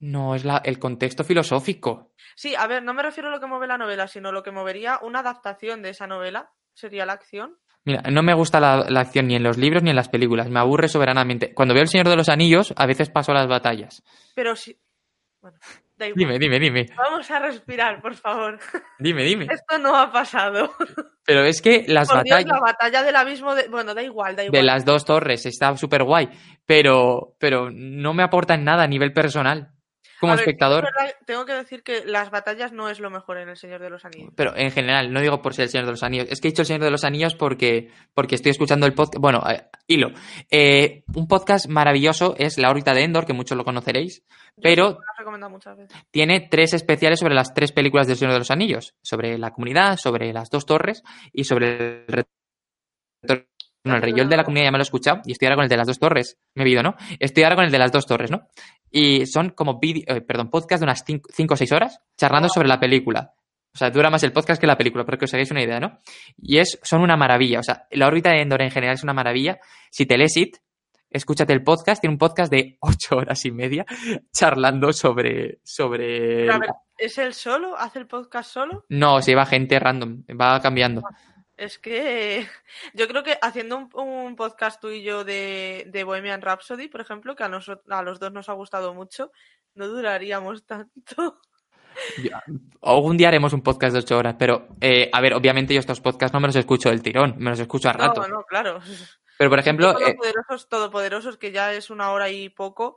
No, es la, el contexto filosófico. Sí, a ver, no me refiero a lo que mueve la novela, sino lo que movería una adaptación de esa novela, sería la acción. Mira, no me gusta la, la acción ni en los libros ni en las películas. Me aburre soberanamente. Cuando veo El Señor de los Anillos, a veces paso las batallas. Pero sí. Bueno, Da igual. Dime, dime, dime. Vamos a respirar, por favor. Dime, dime. Esto no ha pasado. Pero es que las Por Dios, batallas la batalla del abismo de... Bueno, da igual, da igual. de las dos torres está súper guay, pero, pero no me aportan nada a nivel personal como A espectador. verdad, tengo que decir que las batallas no es lo mejor en El Señor de los Anillos. Pero en general, no digo por ser el Señor de los Anillos. Es que he dicho el Señor de los Anillos porque, porque estoy escuchando el podcast. Bueno, eh, hilo. Eh, un podcast maravilloso es La órbita de Endor, que muchos lo conoceréis, Yo pero muchas veces. tiene tres especiales sobre las tres películas del Señor de los Anillos. Sobre la comunidad, sobre las dos torres y sobre el retorno Yo el de la comunidad ya me lo he escuchado y estoy ahora con el de las dos torres. Me he oído, ¿no? Estoy ahora con el de las dos torres, ¿no? Y son como vídeo, eh, perdón, podcast de unas 5 o 6 horas charlando sobre la película. O sea, dura más el podcast que la película, para que os hagáis una idea, ¿no? Y es, son una maravilla. O sea, la órbita de Endor en general es una maravilla. Si te lees It, escúchate el podcast. Tiene un podcast de 8 horas y media charlando sobre. sobre... Pero, a ver, ¿es él solo? ¿Hace el podcast solo? No, se lleva gente random, va cambiando. Es que yo creo que haciendo un, un podcast tú y yo de, de Bohemian Rhapsody, por ejemplo, que a, nosotros, a los dos nos ha gustado mucho, no duraríamos tanto. Algún día haremos un podcast de 8 horas, pero eh, a ver, obviamente yo estos podcasts no me los escucho del tirón, me los escucho a rato. No, no, claro. Pero por ejemplo, eh, Todopoderosos, todopoderosos, que ya es una hora y poco,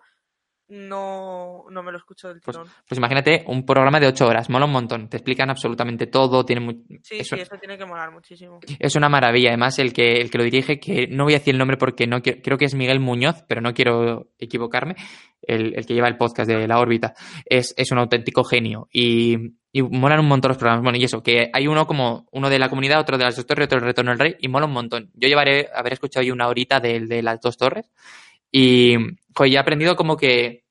no, no me lo escucho del Pues, tirón. pues imagínate un programa de 8 horas, mola un montón, te explican absolutamente todo, tiene mu- Sí, eso- sí, eso tiene que molar muchísimo. es una maravilla. Además, el que, el que lo dirige, que no voy a decir el nombre porque no quiero- creo que es Miguel Muñoz, pero no quiero equivocarme, el, el que lleva el podcast de La órbita, es, es un auténtico genio y, y molan un montón los programas. Bueno, y eso, que hay uno como uno de la comunidad, otro de las dos torres, otro del retorno del rey, y mola un montón. Yo llevaré, haber escuchado ahí una horita del de las dos torres y ya he aprendido como que,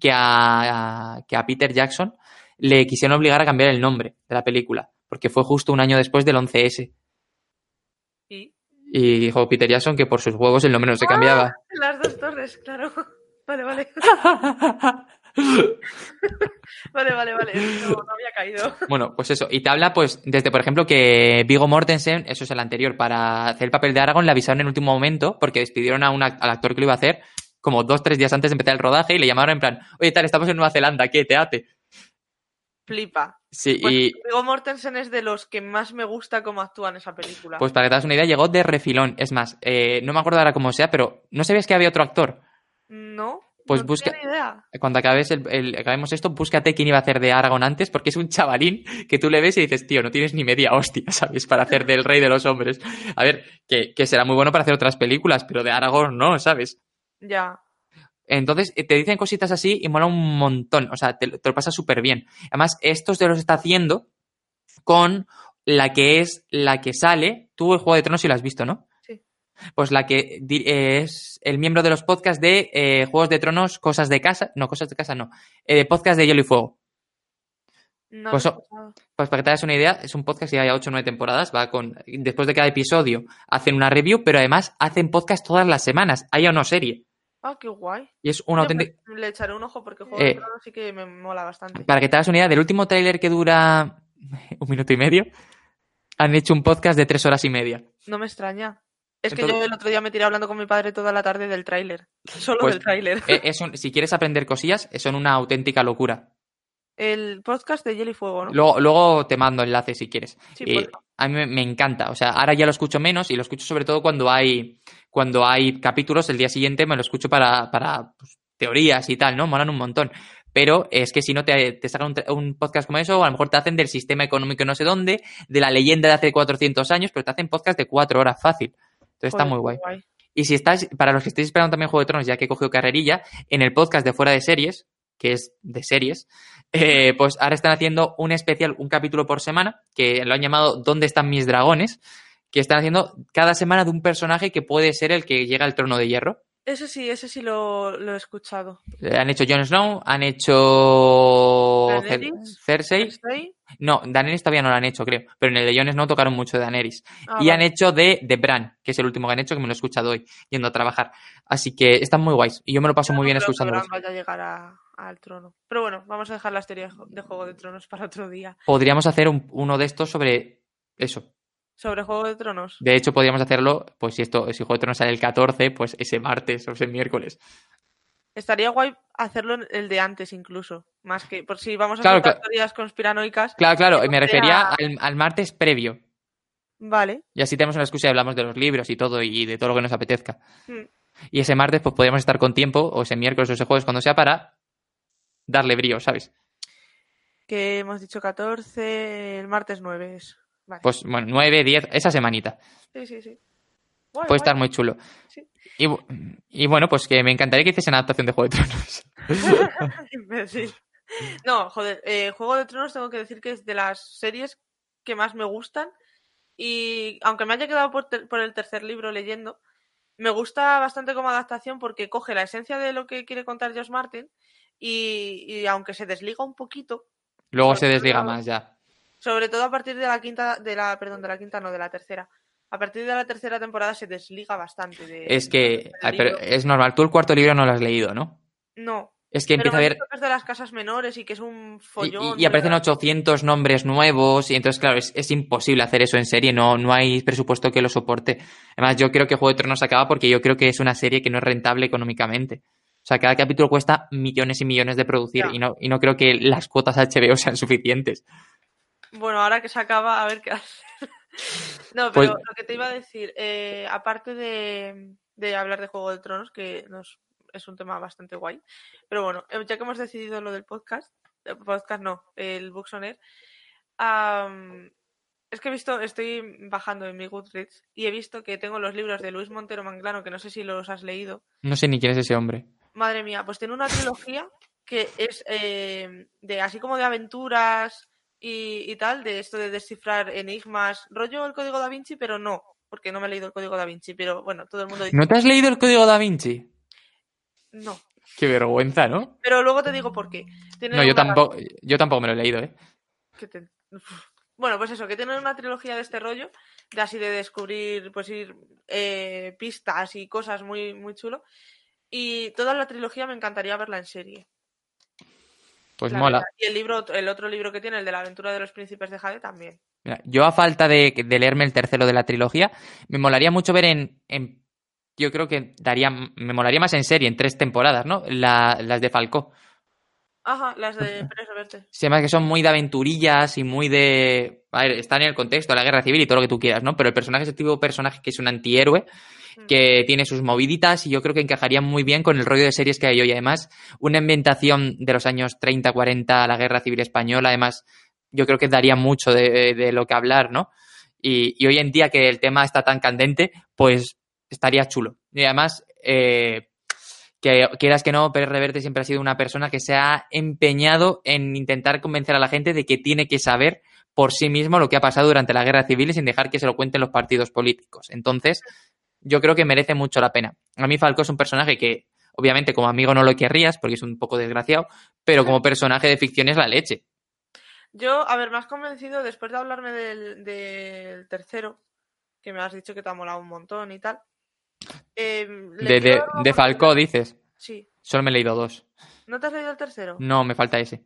que, a, que a Peter Jackson le quisieron obligar a cambiar el nombre de la película, porque fue justo un año después del 11S. Y Y dijo Peter Jackson que por sus huevos el nombre no se cambiaba. las dos torres, claro. Vale, vale. Vale, vale, vale. No, no había caído. bueno, pues eso. Y te habla, pues, desde, por ejemplo, que Vigo Mortensen, eso es el anterior, para hacer el papel de Aragorn, le avisaron en último momento porque despidieron a un al actor que lo iba a hacer como dos, tres días antes de empezar el rodaje y le llamaron en plan, oye, tal, estamos en Nueva Zelanda, ¿qué? Te ate. Flipa. Sí, Pues y Viggo Mortensen es de los que más me gusta cómo actúa en esa película. pues para que te hagas una idea, llegó de refilón. Es más, eh, no me acuerdo ahora cómo sea, pero ¿no sabías que había otro actor? No, Pues no busca- idea. Cuando acabes el, el- acabemos esto, búscate quién iba a hacer de Aragorn antes, porque es un chavalín que tú le ves y dices, tío, no tienes ni media hostia, ¿sabes? Para hacer del rey de los hombres. A ver, que, que será muy bueno para hacer otras películas, pero de Aragorn no, ¿sabes? Ya. Entonces, eh, te dicen cositas así y mola un montón, o sea, te, lo- te lo pasas súper bien. Además, estos te los está haciendo con la que es la que sale, tú el Juego de Tronos si lo has visto, ¿no? Pues la que es el miembro de los podcasts de eh, Juegos de Tronos, Cosas de Casa, no, Cosas de Casa no, eh, podcast de Hielo y Fuego. No Pues. Pues para que te hagas una idea, es un podcast que ya 8 o 9 temporadas, va con, después de cada episodio hacen una review, pero además hacen podcast todas las semanas, haya o no serie. Ah, qué guay. Y es una auténtica... le echaré un ojo porque Juego Eh, de Tronos sí que me mola bastante. Para que te hagas una idea, del último tráiler que dura un minuto y medio, han hecho un podcast de tres horas y media. No me extraña. Es que Entonces- yo el otro día me tiré hablando con mi padre toda la tarde del tráiler. Solo Pues, del tráiler. Eh, si quieres aprender cosillas, son una auténtica locura. El podcast de Hielo y Fuego, ¿no? Luego, luego te mando enlaces si quieres. Sí, a mí me, encanta. O sea, ahora ya lo escucho menos y lo escucho sobre todo cuando hay, cuando hay capítulos. El día siguiente me lo escucho para, para pues, teorías y tal, ¿no? Molan un montón. Pero es que si no te, te sacan un, un podcast como eso, o a lo mejor te hacen del sistema económico no sé dónde, de la leyenda de hace 400 años, pero te hacen podcast de cuatro horas fácil. Entonces está muy guay. Y si estás, para los que estéis esperando también Juego de Tronos, ya que he cogido carrerilla, en el podcast de Fuera de Series, que es de series, eh, pues ahora están haciendo un especial, un capítulo por semana, que lo han llamado ¿Dónde están mis dragones? Que están haciendo cada semana de un personaje que puede ser el que llega al trono de hierro. Ese sí, ese sí lo, lo he escuchado. Eh, Han hecho Jon Snow, han hecho Daenerys. Cersei. ¿Cersei? No, Daenerys todavía no lo han hecho, creo. Pero en el de Jon Snow tocaron mucho de Daenerys. Ah, y han hecho de, de Bran, que es el último que han hecho, que me lo he escuchado hoy, yendo a trabajar. Así que están muy guays. Y yo me lo paso muy bien escuchándolos. Bran vaya a llegar a- al trono. Pero bueno, vamos a dejar las teorías de Juego de Tronos para otro día. Podríamos hacer un- uno de estos sobre eso. Sobre Juego de Tronos. De hecho, podríamos hacerlo, pues si esto, si Juego de Tronos sale el 14, pues ese martes o ese miércoles. Estaría guay hacerlo el de antes incluso. Más que por si vamos a Claro, hacer claro. teorías conspiranoicas. Claro, claro, me refería al, al martes previo. Vale. Y así tenemos una excusa y hablamos de los libros y todo y de todo lo que nos apetezca. Mm. Y ese martes pues podríamos estar con tiempo, o ese miércoles o ese jueves cuando sea para darle brío, ¿sabes? Que hemos dicho 14, el martes 9 es. Vale. Pues bueno, 9, 10, esa semanita. sí, sí, sí. Guay, Puede guay. estar muy chulo. Sí. Y, bu- y bueno, pues que me encantaría que hiciesen adaptación de Juego de Tronos. Imbécil. No, joder, eh, Juego de Tronos tengo que decir que es de las series que más me gustan y aunque me haya quedado por, ter- por el tercer libro leyendo, me gusta bastante como adaptación porque coge la esencia de lo que quiere contar Josh Martin y, y aunque se desliga un poquito, Luego se desliga más ya. Sobre todo a partir de la quinta, de la, perdón, de la quinta no, de la tercera. A partir de la tercera temporada se desliga bastante de... Es que ay, pero es normal. Tú el cuarto libro no lo has leído, ¿no? No, Es que pero empieza a es de las casas menores y que es un y, follón. y- y aparecen ¿verdad? 800 nombres nuevos y entonces, claro, es, es imposible hacer eso en serie. No, no hay presupuesto que lo soporte. Además, yo creo que Juego de Tronos acaba porque yo creo que es una serie que no es rentable económicamente. O sea, cada capítulo cuesta millones y millones de producir Ya. y no, y no creo que las cuotas HBO sean suficientes. Bueno, ahora que se acaba, a ver qué hace. no, Pues- pero lo que te iba a decir, eh, aparte de, de hablar de Juego de Tronos, que nos, es un tema bastante guay, pero bueno, eh, ya que hemos decidido lo del podcast, el podcast no, el Buxoner, es que he visto, estoy bajando en mi Goodreads y he visto que tengo los libros de Luis Montero Manglano, que no sé si los has leído. No sé ni quién es ese hombre. Madre mía, pues tiene una trilogía que es eh, de así como de aventuras y, y tal, de esto de descifrar enigmas, rollo el código da Vinci, pero no, porque no me he leído el código da Vinci, pero bueno, todo el mundo dice ¿No te has leído el código da Vinci? no. Qué vergüenza, ¿no? Pero luego te digo por qué. No, yo una- tampoco, yo tampoco me lo he leído, ¿eh? que te- Bueno, pues eso, que tienen una trilogía de este rollo, de así de descubrir, pues ir eh, pistas y cosas muy, muy chulo. Y toda la trilogía me encantaría verla en serie. Pues la mola. verdad. Y el libro, el otro libro que tiene, el de la aventura de los príncipes de Jade, también. Mira, yo a falta de, de leerme el tercero de la trilogía, me molaría mucho ver en, en- yo creo que daría, me molaría más en serie, en tres temporadas, ¿no? La- las de Falcó. Ajá, las de Pérez Reverte. Sí, además que son muy de aventurillas y muy de... A ver, están en el contexto de la guerra civil y todo lo que tú quieras, ¿no? Pero el personaje es el tipo de personaje que es un antihéroe. Que tiene sus moviditas y yo creo que encajaría muy bien con el rollo de series que hay hoy. Además, una ambientación de los años 30, 40, la guerra civil española, además, yo creo que daría mucho de, lo que hablar, ¿no? Y, hoy en día que el tema está tan candente, pues estaría chulo. Y además, eh, que quieras que no, Pérez Reverte siempre ha sido una persona que se ha empeñado en intentar convencer a la gente de que tiene que saber por sí mismo lo que ha pasado durante la guerra civil sin dejar que se lo cuenten los partidos políticos. Entonces, yo creo que merece mucho la pena. A mí Falco es un personaje que, obviamente, como amigo no lo querrías porque es un poco desgraciado, pero como personaje de ficción es la leche. Yo, a ver, me has convencido después de hablarme del, del tercero, que me has dicho que te ha molado un montón y tal. eh, le De, de, quiero de oportunidad. dices. Sí. Solo me he leído dos. ¿No te has leído el tercero? No, me falta ese.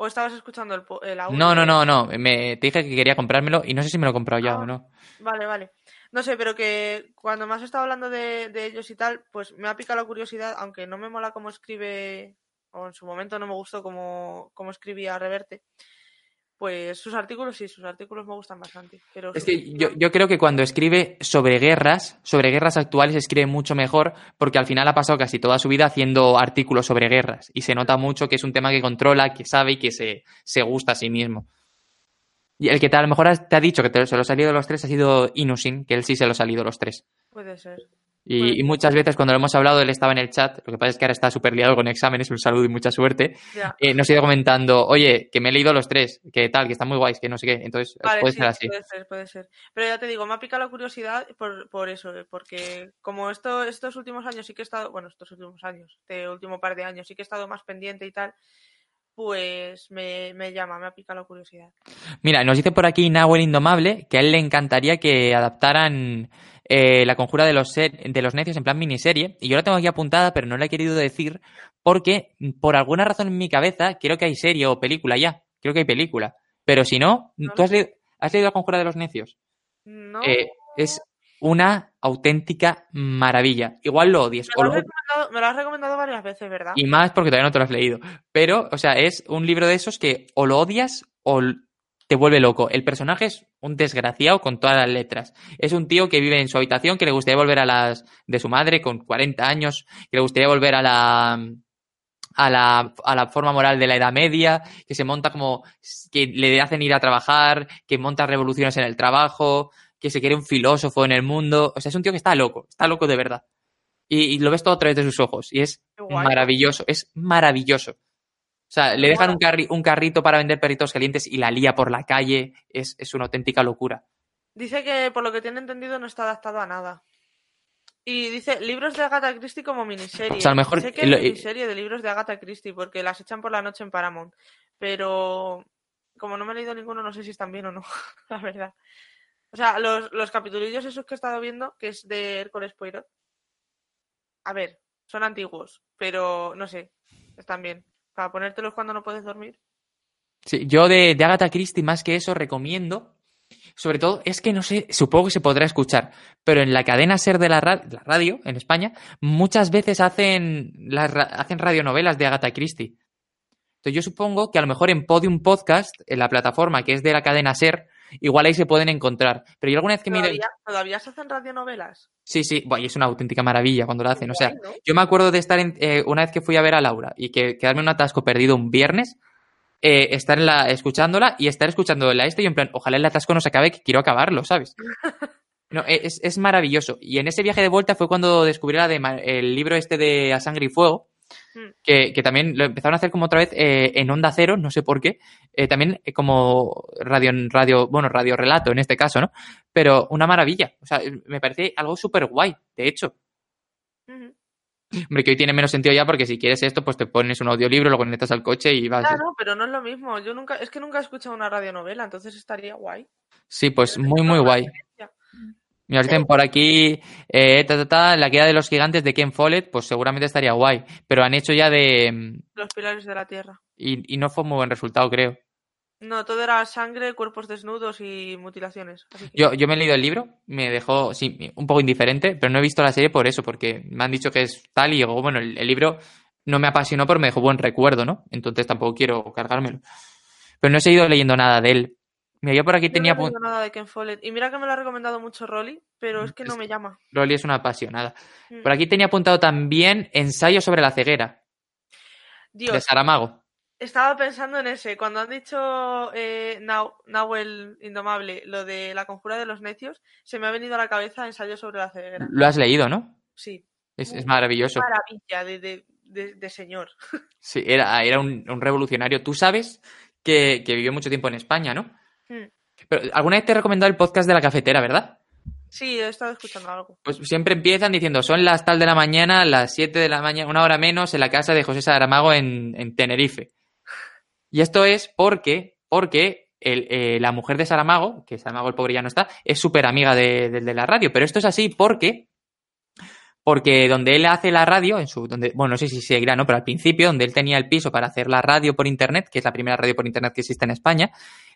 ¿O estabas escuchando el, el audio? No, no, no, no. Me, te dije que quería comprármelo y no sé si me lo he comprado ya Ah. o no. Vale, vale. No sé, pero que cuando me has estado hablando de, de ellos y tal, pues me ha picado la curiosidad, aunque no me mola cómo escribe, o en su momento no me gustó cómo, cómo escribía Reverte, pues sus artículos sí, sus artículos me gustan bastante. Pero Es que yo, yo creo que cuando escribe sobre guerras, sobre guerras actuales, escribe mucho mejor porque al final ha pasado casi toda su vida haciendo artículos sobre guerras y se nota mucho que es un tema que controla, que sabe y que se, se gusta a sí mismo. Y el que te, a lo mejor te ha dicho que te, se lo ha salido los tres ha sido Inusin, que él sí se lo ha salido los tres. Puede ser. Y, muchas veces cuando lo hemos hablado, él estaba en el chat, lo que pasa es que ahora está súper liado con exámenes, un saludo y mucha suerte. Eh, nos ha ido comentando, oye, que me he leído los tres, que tal, que están muy guays, que no sé qué. Entonces, Vale, puede sí, ser así. puede ser, puede ser. Pero ya te digo, me ha picado la curiosidad por, por eso, eh, porque como esto, estos últimos años sí que he estado, bueno, estos últimos años, este último par de años sí que he estado más pendiente y tal, pues me, me llama, me ha picado la curiosidad. Mira, nos dice por aquí Nahuel Indomable que a él le encantaría que adaptaran eh, la conjura de los, de los necios en plan miniserie. Y yo la tengo aquí apuntada, pero no la he querido decir porque por alguna razón en mi cabeza creo que hay serie o película ya. Creo que hay película. Pero si no, No ¿tú has leído, has leído la conjura de los necios? No, Eh, es, una auténtica maravilla. Igual lo odies. Me lo, has lo- me lo has recomendado varias veces, ¿verdad? y más porque todavía no te lo has leído. Pero, o sea, es un libro de esos que o lo odias o te vuelve loco. El personaje es un desgraciado con todas las letras. Es un tío que vive en su habitación, que le gustaría volver a las de su madre con 40 años, que le gustaría volver a la a la, a la forma moral de la Edad Media, que se monta como que le hacen ir a trabajar, que monta revoluciones en el trabajo, que se quiere un filósofo en el mundo. O sea, es un tío que está loco, está loco de verdad. Y, y lo ves todo a través de sus ojos. Y es maravilloso, es maravilloso. O sea, le dejan un, carri- un carrito para vender perritos calientes y la lía por la calle. Es, es una auténtica locura. Dice que, por lo que tiene entendido, no está adaptado a nada. Y dice libros de Agatha Christie como miniserie. O sea, a lo mejor Sé que miniserie de libros de Agatha Christie porque las echan por la noche en Paramount. Pero como no me he leído ninguno, no sé si están bien o no, la verdad. O sea, los, los capitulillos esos que he estado viendo, que es de Hércules Poirot. A ver, son antiguos, pero no sé, están bien. Para ponértelos cuando no puedes dormir. Sí, yo de, Agatha Christie, más que eso, recomiendo. Sobre todo, es que no sé, supongo que se podrá escuchar, pero en la cadena Ser de la radio, en España, muchas veces hacen, las, ra- hacen radionovelas de Agatha Christie. Entonces yo supongo que a lo mejor en Podium Podcast, en la plataforma que es de la cadena Ser, igual ahí se pueden encontrar. Pero yo alguna vez que me... he ido- ¿Todavía, ¿Todavía se hacen radionovelas? Sí, sí, buah, y es una auténtica maravilla cuando lo hacen. O sea, yo me acuerdo de estar en, eh, una vez que fui a ver a Laura y que quedarme en un atasco perdido un viernes, eh, estar en la, escuchándola y estar escuchando la este y en plan, ojalá el atasco no se acabe, que quiero acabarlo, ¿sabes? No, eh, es, es maravilloso. Y en ese viaje de vuelta fue cuando descubrí la de, el libro este de A Sangre y Fuego, Mm. que, que también lo empezaron a hacer como otra vez eh, en Onda Cero, no sé por qué, eh, también eh, como radio, radio, bueno, radio relato en este caso, ¿no? Pero una maravilla. O sea, me parece algo súper guay, de hecho. Hombre, que hoy tiene menos sentido ya porque si quieres esto, pues te pones un audiolibro, lo conectas al coche y vas. Claro, pero no es lo mismo. Yo nunca, es que nunca he escuchado una radionovela, entonces estaría guay. Sí, pues muy, muy guay. Mira, dicen por aquí, eh, ta, ta, ta, la queda de los gigantes de Ken Follett, pues seguramente estaría guay. Pero han hecho ya de. Los pilares de la tierra. Y, y no fue muy buen resultado, creo. No, todo era sangre, cuerpos desnudos y mutilaciones. Así que- Yo, yo me he leído el libro, me dejó, sí, un poco indiferente, pero no he visto la serie por eso, porque me han dicho que es tal y digo, bueno, el, el libro no me apasionó, pero me dejó buen recuerdo, ¿no? Entonces tampoco quiero cargármelo. Pero no he seguido leyendo nada de él. Mira, yo por aquí Yo tenía... no apun- tengo nada de Ken Follett. Y mira que me lo ha recomendado mucho Rolly, pero es que no me llama. Loli es una apasionada. Mm. Por aquí tenía apuntado también ensayo sobre la ceguera, de Dios, Saramago. estaba pensando en ese. Cuando han dicho eh, Nahuel Indomable, lo de la conjura de los necios, se me ha venido a la cabeza ensayo sobre la ceguera. Lo has leído, ¿no? Sí. Es, es maravilloso. Maravilla de, de, de- de señor. Sí, era, era un, un revolucionario. Tú sabes que, que vivió mucho tiempo en España, ¿no? Mm. Pero alguna vez te he recomendado el podcast de la cafetera, ¿verdad? Sí, he estado escuchando algo. Pues siempre empiezan diciendo, son las tal de la mañana, las 7 de la mañana, una hora menos, en la casa de José Saramago en, en Tenerife. Y esto es porque, porque el, eh, la mujer de Saramago, que Saramago el pobre ya no está, es súper amiga de, de- de la radio. Pero esto es así porque, porque donde él hace la radio, en su, donde, bueno, no sé si seguirá, ¿no? Pero al principio, donde él tenía el piso para hacer la radio por internet, que es la primera radio por internet que existe en España,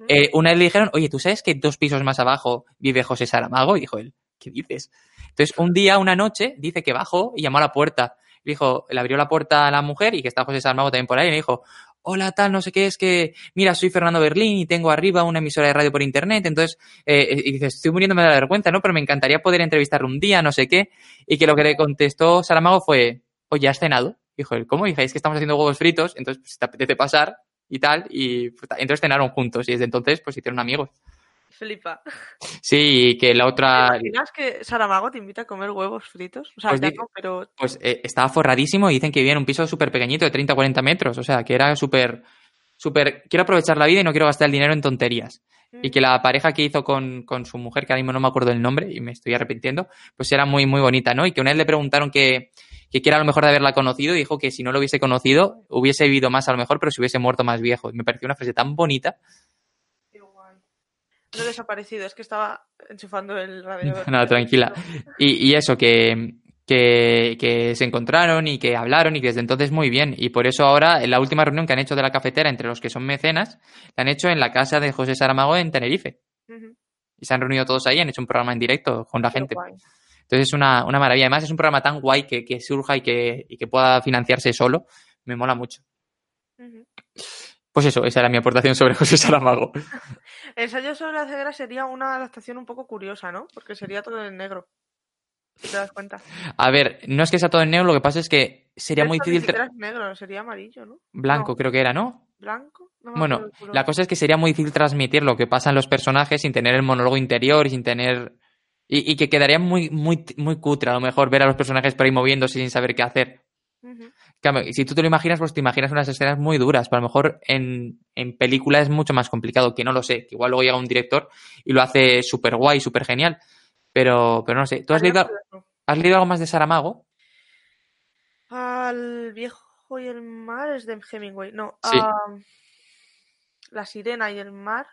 eh, una vez le dijeron, oye, ¿tú sabes que dos pisos más abajo vive José Saramago? Y dijo él, ¿qué dices? Entonces, un día, una noche, dice que bajó y llamó a la puerta. Le dijo, le abrió la puerta a la mujer y que está José Saramago también por ahí. Y le dijo, hola, tal, no sé qué, es que, mira, soy Fernando Berlín y tengo arriba una emisora de radio por internet. Entonces, eh, y dice, estoy muriéndome de la vergüenza, ¿no? Pero me encantaría poder entrevistarle un día, no sé qué. Y que lo que le contestó Saramago fue, oye, ¿has cenado? Dijo él, ¿cómo? Dije, es que estamos haciendo huevos fritos, entonces, pues, te apetece pasar y tal. Y pues, entonces cenaron juntos y desde entonces, pues, hicieron amigos. Flipa. Sí, y que la ¿Te otra, imaginas que Saramago te invita a comer huevos fritos? O sea, Pues ya di- no, pero pues eh, estaba forradísimo y dicen que vivía en un piso súper pequeñito de 30 o 40 metros. O sea, que era súper, súper, quiero aprovechar la vida y no quiero gastar el dinero en tonterías. Y que la pareja que hizo con, con su mujer, que ahora mismo no me acuerdo el nombre y me estoy arrepintiendo, pues era muy, muy bonita, ¿no? Y que una vez le preguntaron que, que era lo mejor de haberla conocido y dijo que si no lo hubiese conocido, hubiese vivido más a lo mejor, pero si hubiese muerto más viejo. Y me pareció una frase tan bonita. No he desaparecido, es que estaba enchufando el radiador. No, tranquila. Y, y eso, que, que, que se encontraron y que hablaron y que desde entonces muy bien. Y por eso ahora, en la última reunión que han hecho de la cafetera entre los que son mecenas, la han hecho en la casa de José Saramago en Tenerife. Y se han reunido todos ahí, han hecho un programa en directo con la Qué gente. guay. Entonces es una, una maravilla. Además, es un programa tan guay que, que surja y que, y que pueda financiarse solo. Me mola mucho. Ujú. Pues eso, esa era mi aportación sobre José Saramago. Ensayo sobre la ceguera sería una adaptación un poco curiosa, ¿no? Porque sería todo en negro. Si te das cuenta. A ver, no es que sea todo en negro, lo que pasa es que sería muy Esto ni difícil. siquiera es negro, sería amarillo, ¿no? Blanco, No, creo que era, ¿no? blanco. No Bueno, la cosa es que sería muy difícil transmitir lo que pasa en los personajes sin tener el monólogo interior y sin tener. Y, y que quedaría muy, muy, muy cutre a lo mejor ver a los personajes por ahí moviéndose sin saber qué hacer. Ujú. Claro, si tú te lo imaginas, pues te imaginas unas escenas muy duras, pero a lo mejor en, en película es mucho más complicado, que no lo sé, que igual luego llega un director y lo hace súper guay, súper genial, pero, pero no sé. ¿Tú has leído, has leído algo más de Saramago? Al viejo y el mar es de Hemingway. No, Sí. a La sirena y el mar.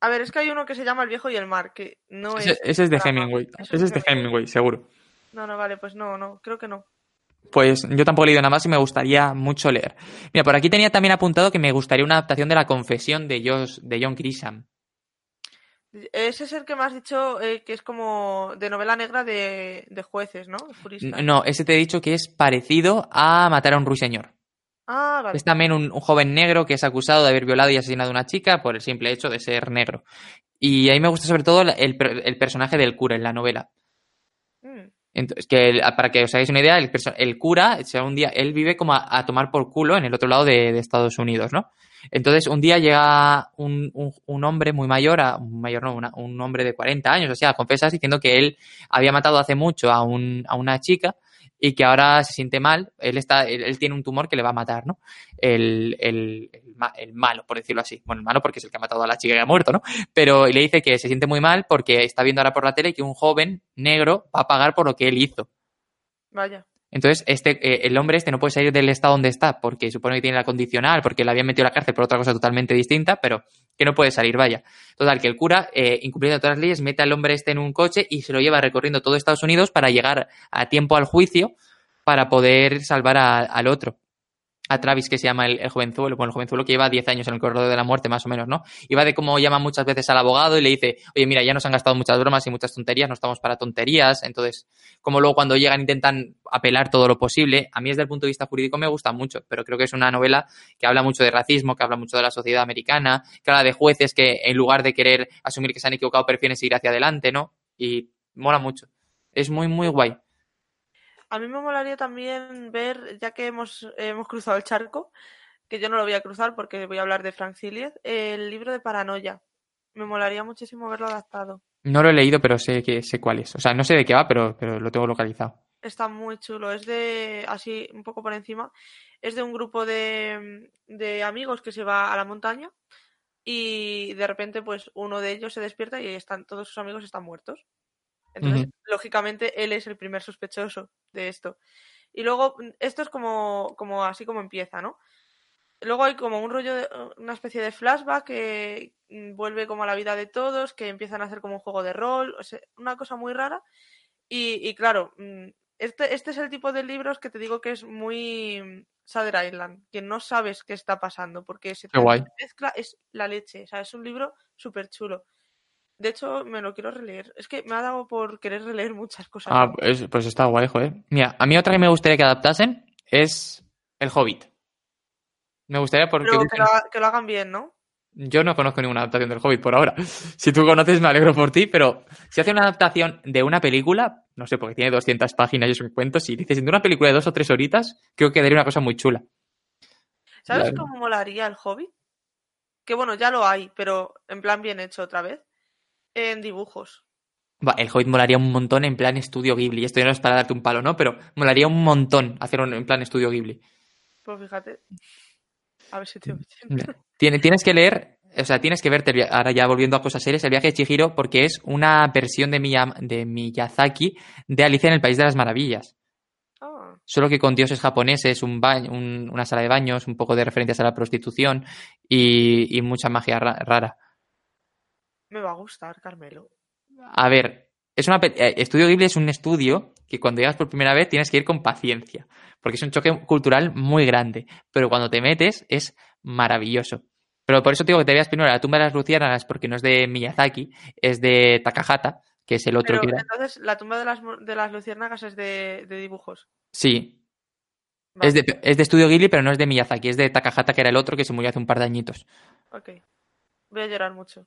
A ver, es que hay uno que se llama El viejo y el mar, que no Ese, es. ese es de. Hemingway, ese es de Hemingway, seguro. No, no, vale, pues no, no, creo que no. Pues yo tampoco he leído nada más y me gustaría mucho leer. Mira, por aquí tenía también apuntado que me gustaría una adaptación de La confesión de, Josh, de John Grisham. Ese es el que me has dicho eh, que es como de novela negra de, de jueces, ¿no? Juristas. No, ese te he dicho que es parecido a Matar a un ruiseñor. Ah, vale. Es también un, un joven negro que es acusado de haber violado y asesinado a una chica por el simple hecho de ser negro. Y a mí me gusta sobre todo el personaje del cura en la novela. Entonces, que para que os hagáis una idea, el, el cura, un día, él vive como a, tomar por culo en el otro lado de, Estados Unidos, ¿no? Entonces, un día llega un, un- un hombre muy mayor, a, un mayor no, una- un hombre de 40 años, o sea, a confesar diciendo que él había matado hace mucho a, un, a una chica y que ahora se siente mal, él, está, él, él tiene un tumor que le va a matar, ¿no? El, el, ma- el malo, por decirlo así. Bueno, el malo porque es el que ha matado a la chica que ha muerto, ¿no? Pero le dice que se siente muy mal porque está viendo ahora por la tele que un joven negro va a pagar por lo que él hizo. vaya. Entonces, este, eh, el hombre este no puede salir del estado donde está porque supone que tiene la condicional, porque le habían metido a la cárcel por otra cosa totalmente distinta, pero que no puede salir, vaya. Total, que el cura, eh, incumpliendo todas las leyes, mete al hombre este en un coche y se lo lleva recorriendo todo Estados Unidos para llegar a tiempo al juicio para poder salvar a- al otro. A Travis, que se llama el, el jovenzuelo, bueno, el jovenzuelo que lleva 10 años en el corredor de la muerte, más o menos, ¿no? Y va de cómo llama muchas veces al abogado y le dice, oye, mira, ya nos han gastado muchas bromas y muchas tonterías, no estamos para tonterías. Entonces, como luego cuando llegan intentan apelar todo lo posible. A mí desde el punto de vista jurídico me gusta mucho, pero creo que es una novela que habla mucho de racismo, que habla mucho de la sociedad americana, que habla de jueces que en lugar de querer asumir que se han equivocado prefieren seguir hacia adelante, ¿no? Y mola mucho. Es muy, muy guay. A mí me molaría también ver, ya que hemos, hemos cruzado el charco, que yo no lo voy a cruzar porque voy a hablar de Frank el libro de Paranoia. Me molaría muchísimo verlo adaptado. No lo he leído, pero sé que sé cuál es. O sea, no sé de qué va, pero, pero lo tengo localizado. Está muy chulo. Es de, así, un poco por encima, es de un grupo de, de amigos que se va a la montaña y de repente, pues, uno de ellos se despierta y están, todos sus amigos están muertos. Entonces, lógicamente, él es el primer sospechoso de esto. Y luego, esto es como, como así como empieza, ¿no? Luego hay como un rollo, de, una especie de flashback que mm, vuelve como a la vida de todos, que empiezan a hacer como un juego de rol, o sea, una cosa muy rara. Y, y claro, mm, este, este es el tipo de libros que te digo que es muy mm, Shutter Island, que no sabes qué está pasando, porque se guay. mezcla, es la leche, o sea, es un libro súper chulo. De hecho, me lo quiero releer. Es que me ha dado por querer releer muchas cosas. Ah, pues, pues está guay, joder. Mira, a mí otra que me gustaría que adaptasen es El Hobbit. Me gustaría porque Pero que lo, ha- que lo hagan bien, ¿no? yo no conozco ninguna adaptación del Hobbit por ahora. Si tú conoces, me alegro por ti, pero si hace una adaptación de una película, no sé, porque tiene 200 páginas y eso que cuento, si dices de una película de dos o tres horitas, creo que daría una cosa muy chula. ¿Sabes Claro. cómo molaría el Hobbit? Que bueno, ya lo hay, pero en plan bien hecho otra vez. En dibujos. Va, el Hobbit molaría un montón en plan estudio Ghibli. Esto ya no es para darte un palo, ¿no? Pero molaría un montón hacer un en plan estudio Ghibli. Pues fíjate. A ver si te tiene- Tienes que leer, o sea, tienes que verte, ahora ya volviendo a cosas serias, el viaje de Chihiro, porque es una versión de, Miya- de Miyazaki de Alicia en el País de las Maravillas. Ah, Solo que con dioses japoneses, un baño, un- una sala de baños, un poco de referencias a la prostitución y, y mucha magia ra- rara. Me va a gustar, Carmelo. A ver, es una eh, Estudio Ghibli es un estudio que cuando llegas por primera vez tienes que ir con paciencia, porque es un choque cultural muy grande, pero cuando te metes es maravilloso. Pero por eso te digo que te veas primero la tumba de las luciérnagas porque no es de Miyazaki, es de Takahata, que es el otro Pero que era. entonces la tumba de las, de las luciérnagas es de, de dibujos. Sí, Vale, es de, es de Estudio Ghibli, pero no es de Miyazaki, es de Takahata, que era el otro que se murió hace un par de añitos. Ok. Voy a llorar mucho.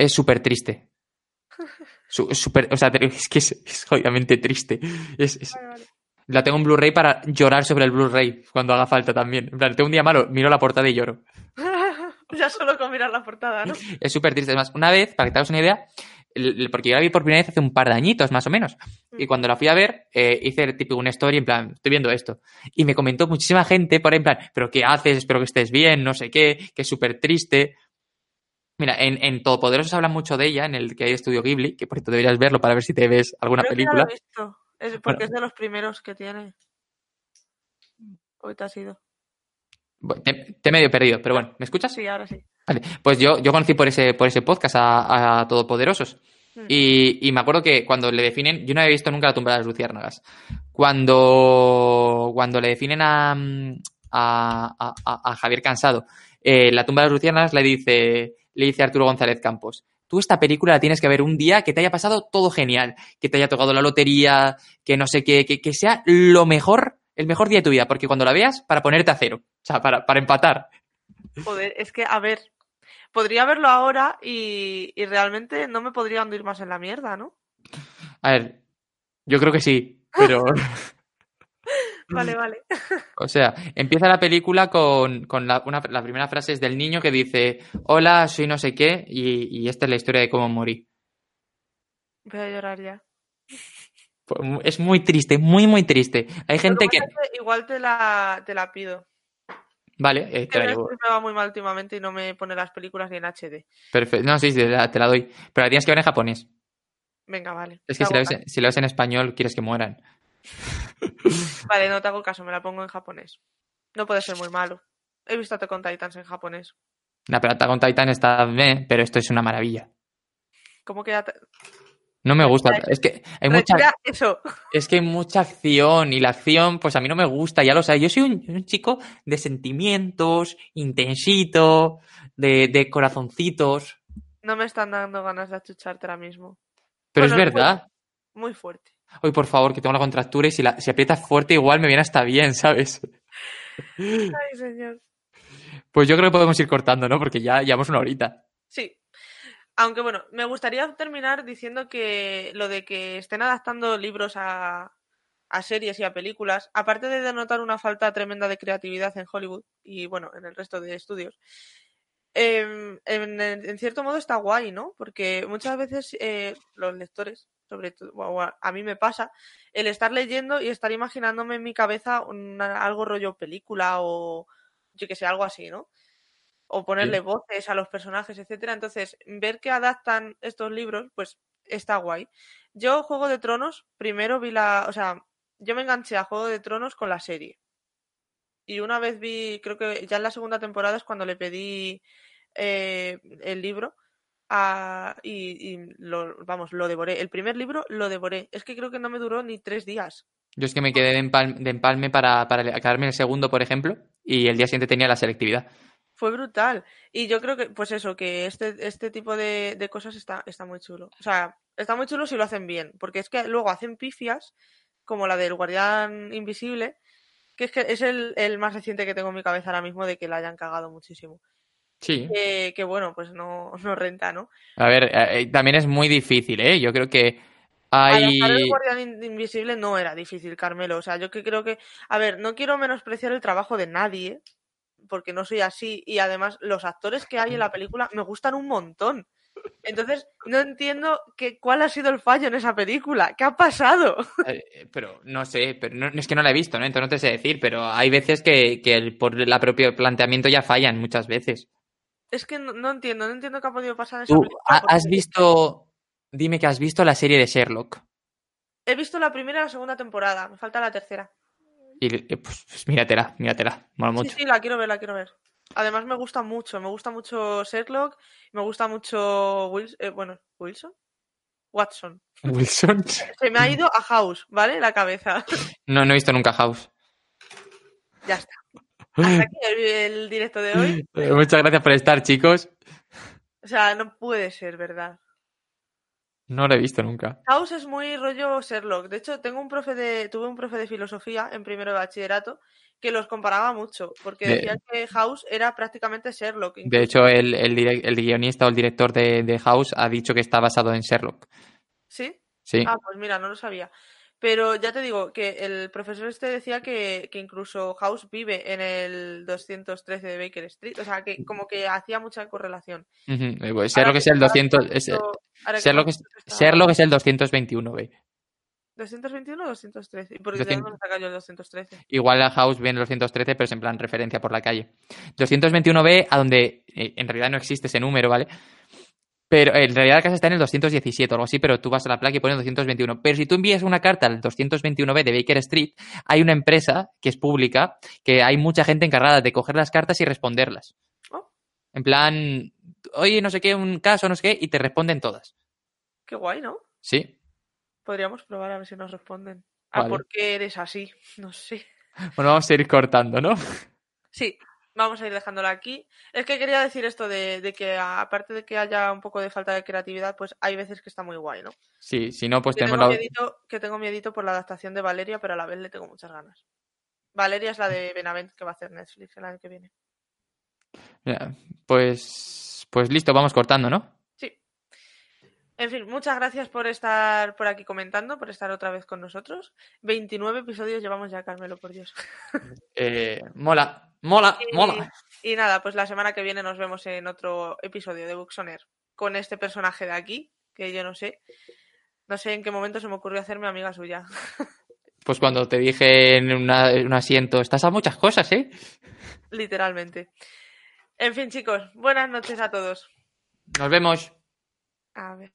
Es súper triste. Su- es súper, o sea, es que es, es jodidamente triste. Es, es- Vale, vale. la tengo en Blu-ray para llorar sobre el Blu-ray cuando haga falta también. En plan, tengo un día malo, miro la portada y lloro. ya solo con mirar la portada, ¿no? Es súper triste. Además, una vez, para que te hagas una idea, porque yo la vi por primera vez hace un par de añitos, más o menos. Y cuando la fui a ver, eh, hice el una story en plan, estoy viendo esto. Y me comentó muchísima gente por ahí en plan, pero ¿qué haces? Espero que estés bien, no sé qué, que es súper triste. Mira, en, en Todopoderosos hablan mucho de ella, en el que hay estudio Ghibli, que por cierto deberías verlo para ver si te ves alguna Creo que película. lo he visto. Es porque Bueno. es de los primeros que tiene. Hoy te has ido. Te, te he medio perdido, pero bueno, ¿me escuchas? Sí, ahora sí. Vale, pues yo, yo conocí por ese, por ese podcast a, a Todopoderosos. Mm. Y, y me acuerdo que cuando le definen, yo no había visto nunca la tumba de las luciérnagas. Cuando, cuando le definen a, a, a- a- a Javier Cansado, eh, la tumba de las luciérnagas le dice, le dice Arturo González Campos, tú esta película la tienes que ver un día que te haya pasado todo genial, que te haya tocado la lotería, que no sé qué, que, que sea lo mejor, el mejor día de tu vida, porque cuando la veas, para ponerte a cero, o sea, para, para empatar. Joder, es que, a ver, podría verlo ahora y, y realmente no me podría hundir más en la mierda, ¿no? A ver, yo creo que sí, pero... Vale, vale. O sea, empieza la película con, con la, una- la primera frase es del niño que dice, hola, soy no sé qué, y, y esta es la historia de cómo morí. Voy a llorar ya. Es muy triste, muy, muy triste. Hay gente que... Igual te la, te la pido. Vale, eh, te la llevo. me va muy mal últimamente y no me pone las películas ni en HD. Perfecto. No, sí, te la, te la doy. Pero la tienes que ver en japonés. Venga, vale. Es que si la, ves, si la ves en español, quieres que mueran. Vale, no te hago caso, me la pongo en japonés. No puede ser muy malo. He visto Attack on Titans en japonés. La pero Attack on Titan está bien, pero esto es una maravilla. ¿Cómo que No me gusta. Es que hay mucha, Retira eso. es que hay mucha acción y la acción, pues a mí no me gusta, ya lo sabes. Yo soy un, un chico de sentimientos, intensito, de, de corazoncitos. No me están dando ganas de achucharte ahora mismo. Pero Bueno, es verdad. Muy fuerte. Hoy, por favor, que tengo la contractura y si, la, si aprietas fuerte igual me viene hasta bien, ¿sabes? Ay, señor. Pues yo creo que podemos ir cortando, ¿no? Porque ya llevamos una horita. Sí. Aunque bueno, me gustaría terminar diciendo que lo de que estén adaptando libros a, a series y a películas, aparte de denotar una falta tremenda de creatividad en Hollywood y bueno, en el resto de estudios, em, en, en- en cierto modo está guay, ¿no? Porque muchas veces eh, los lectores, sobre todo, o a, a mí me pasa, el estar leyendo y estar imaginándome en mi cabeza una- algo rollo película o yo que sé, algo así, ¿no? o ponerle Sí. voces a los personajes, etcétera. Entonces, ver que adaptan estos libros, pues está guay. Yo, Juego de Tronos, primero vi la. O sea, yo me enganché a Juego de Tronos con la serie. Y una vez vi, creo que ya en la segunda temporada es cuando le pedí eh, el libro. A- y, y lo, vamos, lo devoré. El primer libro lo devoré. Es que creo que no me duró ni tres días. Yo es que me quedé de empalme, de empalme para, para quedarme en el segundo, por ejemplo, y el día siguiente tenía la selectividad. Fue brutal. Y yo creo que, pues eso, que este, este tipo de, de cosas está, está muy chulo. O sea, está muy chulo si lo hacen bien. Porque es que luego hacen pifias, como la del Guardián Invisible, que es que es el, el más reciente que tengo en mi cabeza ahora mismo de que la hayan cagado muchísimo. Sí. Que, que bueno, pues no, no renta, ¿no? A ver, eh, eh, también es muy difícil, ¿eh? Yo creo que hay... El Guardián In- Invisible no era difícil, Carmelo. O sea, yo que creo que. A ver, no quiero menospreciar el trabajo de nadie, porque no soy así. Y además, los actores que hay en la película me gustan un montón. Entonces, no entiendo que, cuál ha sido el fallo en esa película. ¿Qué ha pasado? Eh, pero no sé, pero no, es que no la he visto, ¿no? Entonces no te sé decir, pero hay veces que, que el- por el propio planteamiento ya fallan muchas veces. Es que no, no entiendo, no entiendo qué ha podido pasar esa ¿Tú has visto... Dime que has visto la serie de Sherlock. He visto la primera y la segunda temporada, me falta la tercera. Y eh, pues, pues míratela, míratela. Mola Sí, mucho. sí, la quiero ver, la quiero ver. Además me gusta mucho, me gusta mucho Sherlock, me gusta mucho Wilson, bueno, Wilson, Watson. Wilson. Se me ha ido a House, ¿vale? La cabeza. No, no he visto nunca House. ya está. Hasta aquí el, el directo de hoy. Muchas gracias por estar, chicos. O sea, no puede ser, ¿verdad? No lo he visto nunca. House es muy rollo Sherlock. De hecho, tengo un profe de, tuve un profe de filosofía en primero de bachillerato que los comparaba mucho, porque De- decía que House era prácticamente Sherlock. De hecho, el, el, el guionista o el director de, de House ha dicho que está basado en Sherlock. ¿Sí? Sí. Ah, pues mira, no lo sabía. Pero ya te digo que el profesor este decía que, que incluso House vive en el 213 de Baker Street. O sea, que como que hacía mucha correlación. Eh, pues Ahora Sherlock es que- el ahora 200. que es- esto- ahora que visto esta- Sherlock es el 221, güey. 221 o 213. ¿Y por qué 200. de dónde me saca yo el 213? Igual a House viene el 213, pero es en plan referencia por la calle. 221B, a donde eh, en realidad no existe ese número, ¿vale? Pero en realidad la casa está en el 217 o algo así, pero tú vas a la placa y pones 221. Pero si tú envías una carta al 221B de Baker Street, hay una empresa que es pública, que hay mucha gente encargada de coger las cartas y responderlas. Oh. En plan, oye, no sé qué, un caso, no sé qué, y te responden todas. Qué guay, ¿no? Sí. Podríamos probar a ver si nos responden. ¿A Vale. por qué eres así? No sé. Bueno, vamos a ir cortando, ¿no? Sí, vamos a ir dejándolo aquí. Es que quería decir esto de, de que aparte de que haya un poco de falta de creatividad, pues hay veces que está muy guay, ¿no? Sí, si no, pues tenemos tengo la... miedito, que tengo miedito por la adaptación de Valeria, pero a la vez le tengo muchas ganas. Valeria es la de Benavent que va a hacer Netflix el año que viene. Pues, pues listo, vamos cortando, ¿no? Sí. En fin, muchas gracias por estar por aquí comentando, por estar otra vez con nosotros. 29 episodios llevamos ya, Carmelo, por Dios. Eh, mola, mola, Y- mola. Y nada, pues la semana que viene nos vemos en otro episodio de Buxoner con este personaje de aquí, que yo no sé. No sé en qué momento se me ocurrió hacerme amiga suya. Pues cuando te dije en, una- en un asiento, estás a muchas cosas, ¿eh? Literalmente. En fin, chicos, buenas noches a todos. Nos vemos. A ver.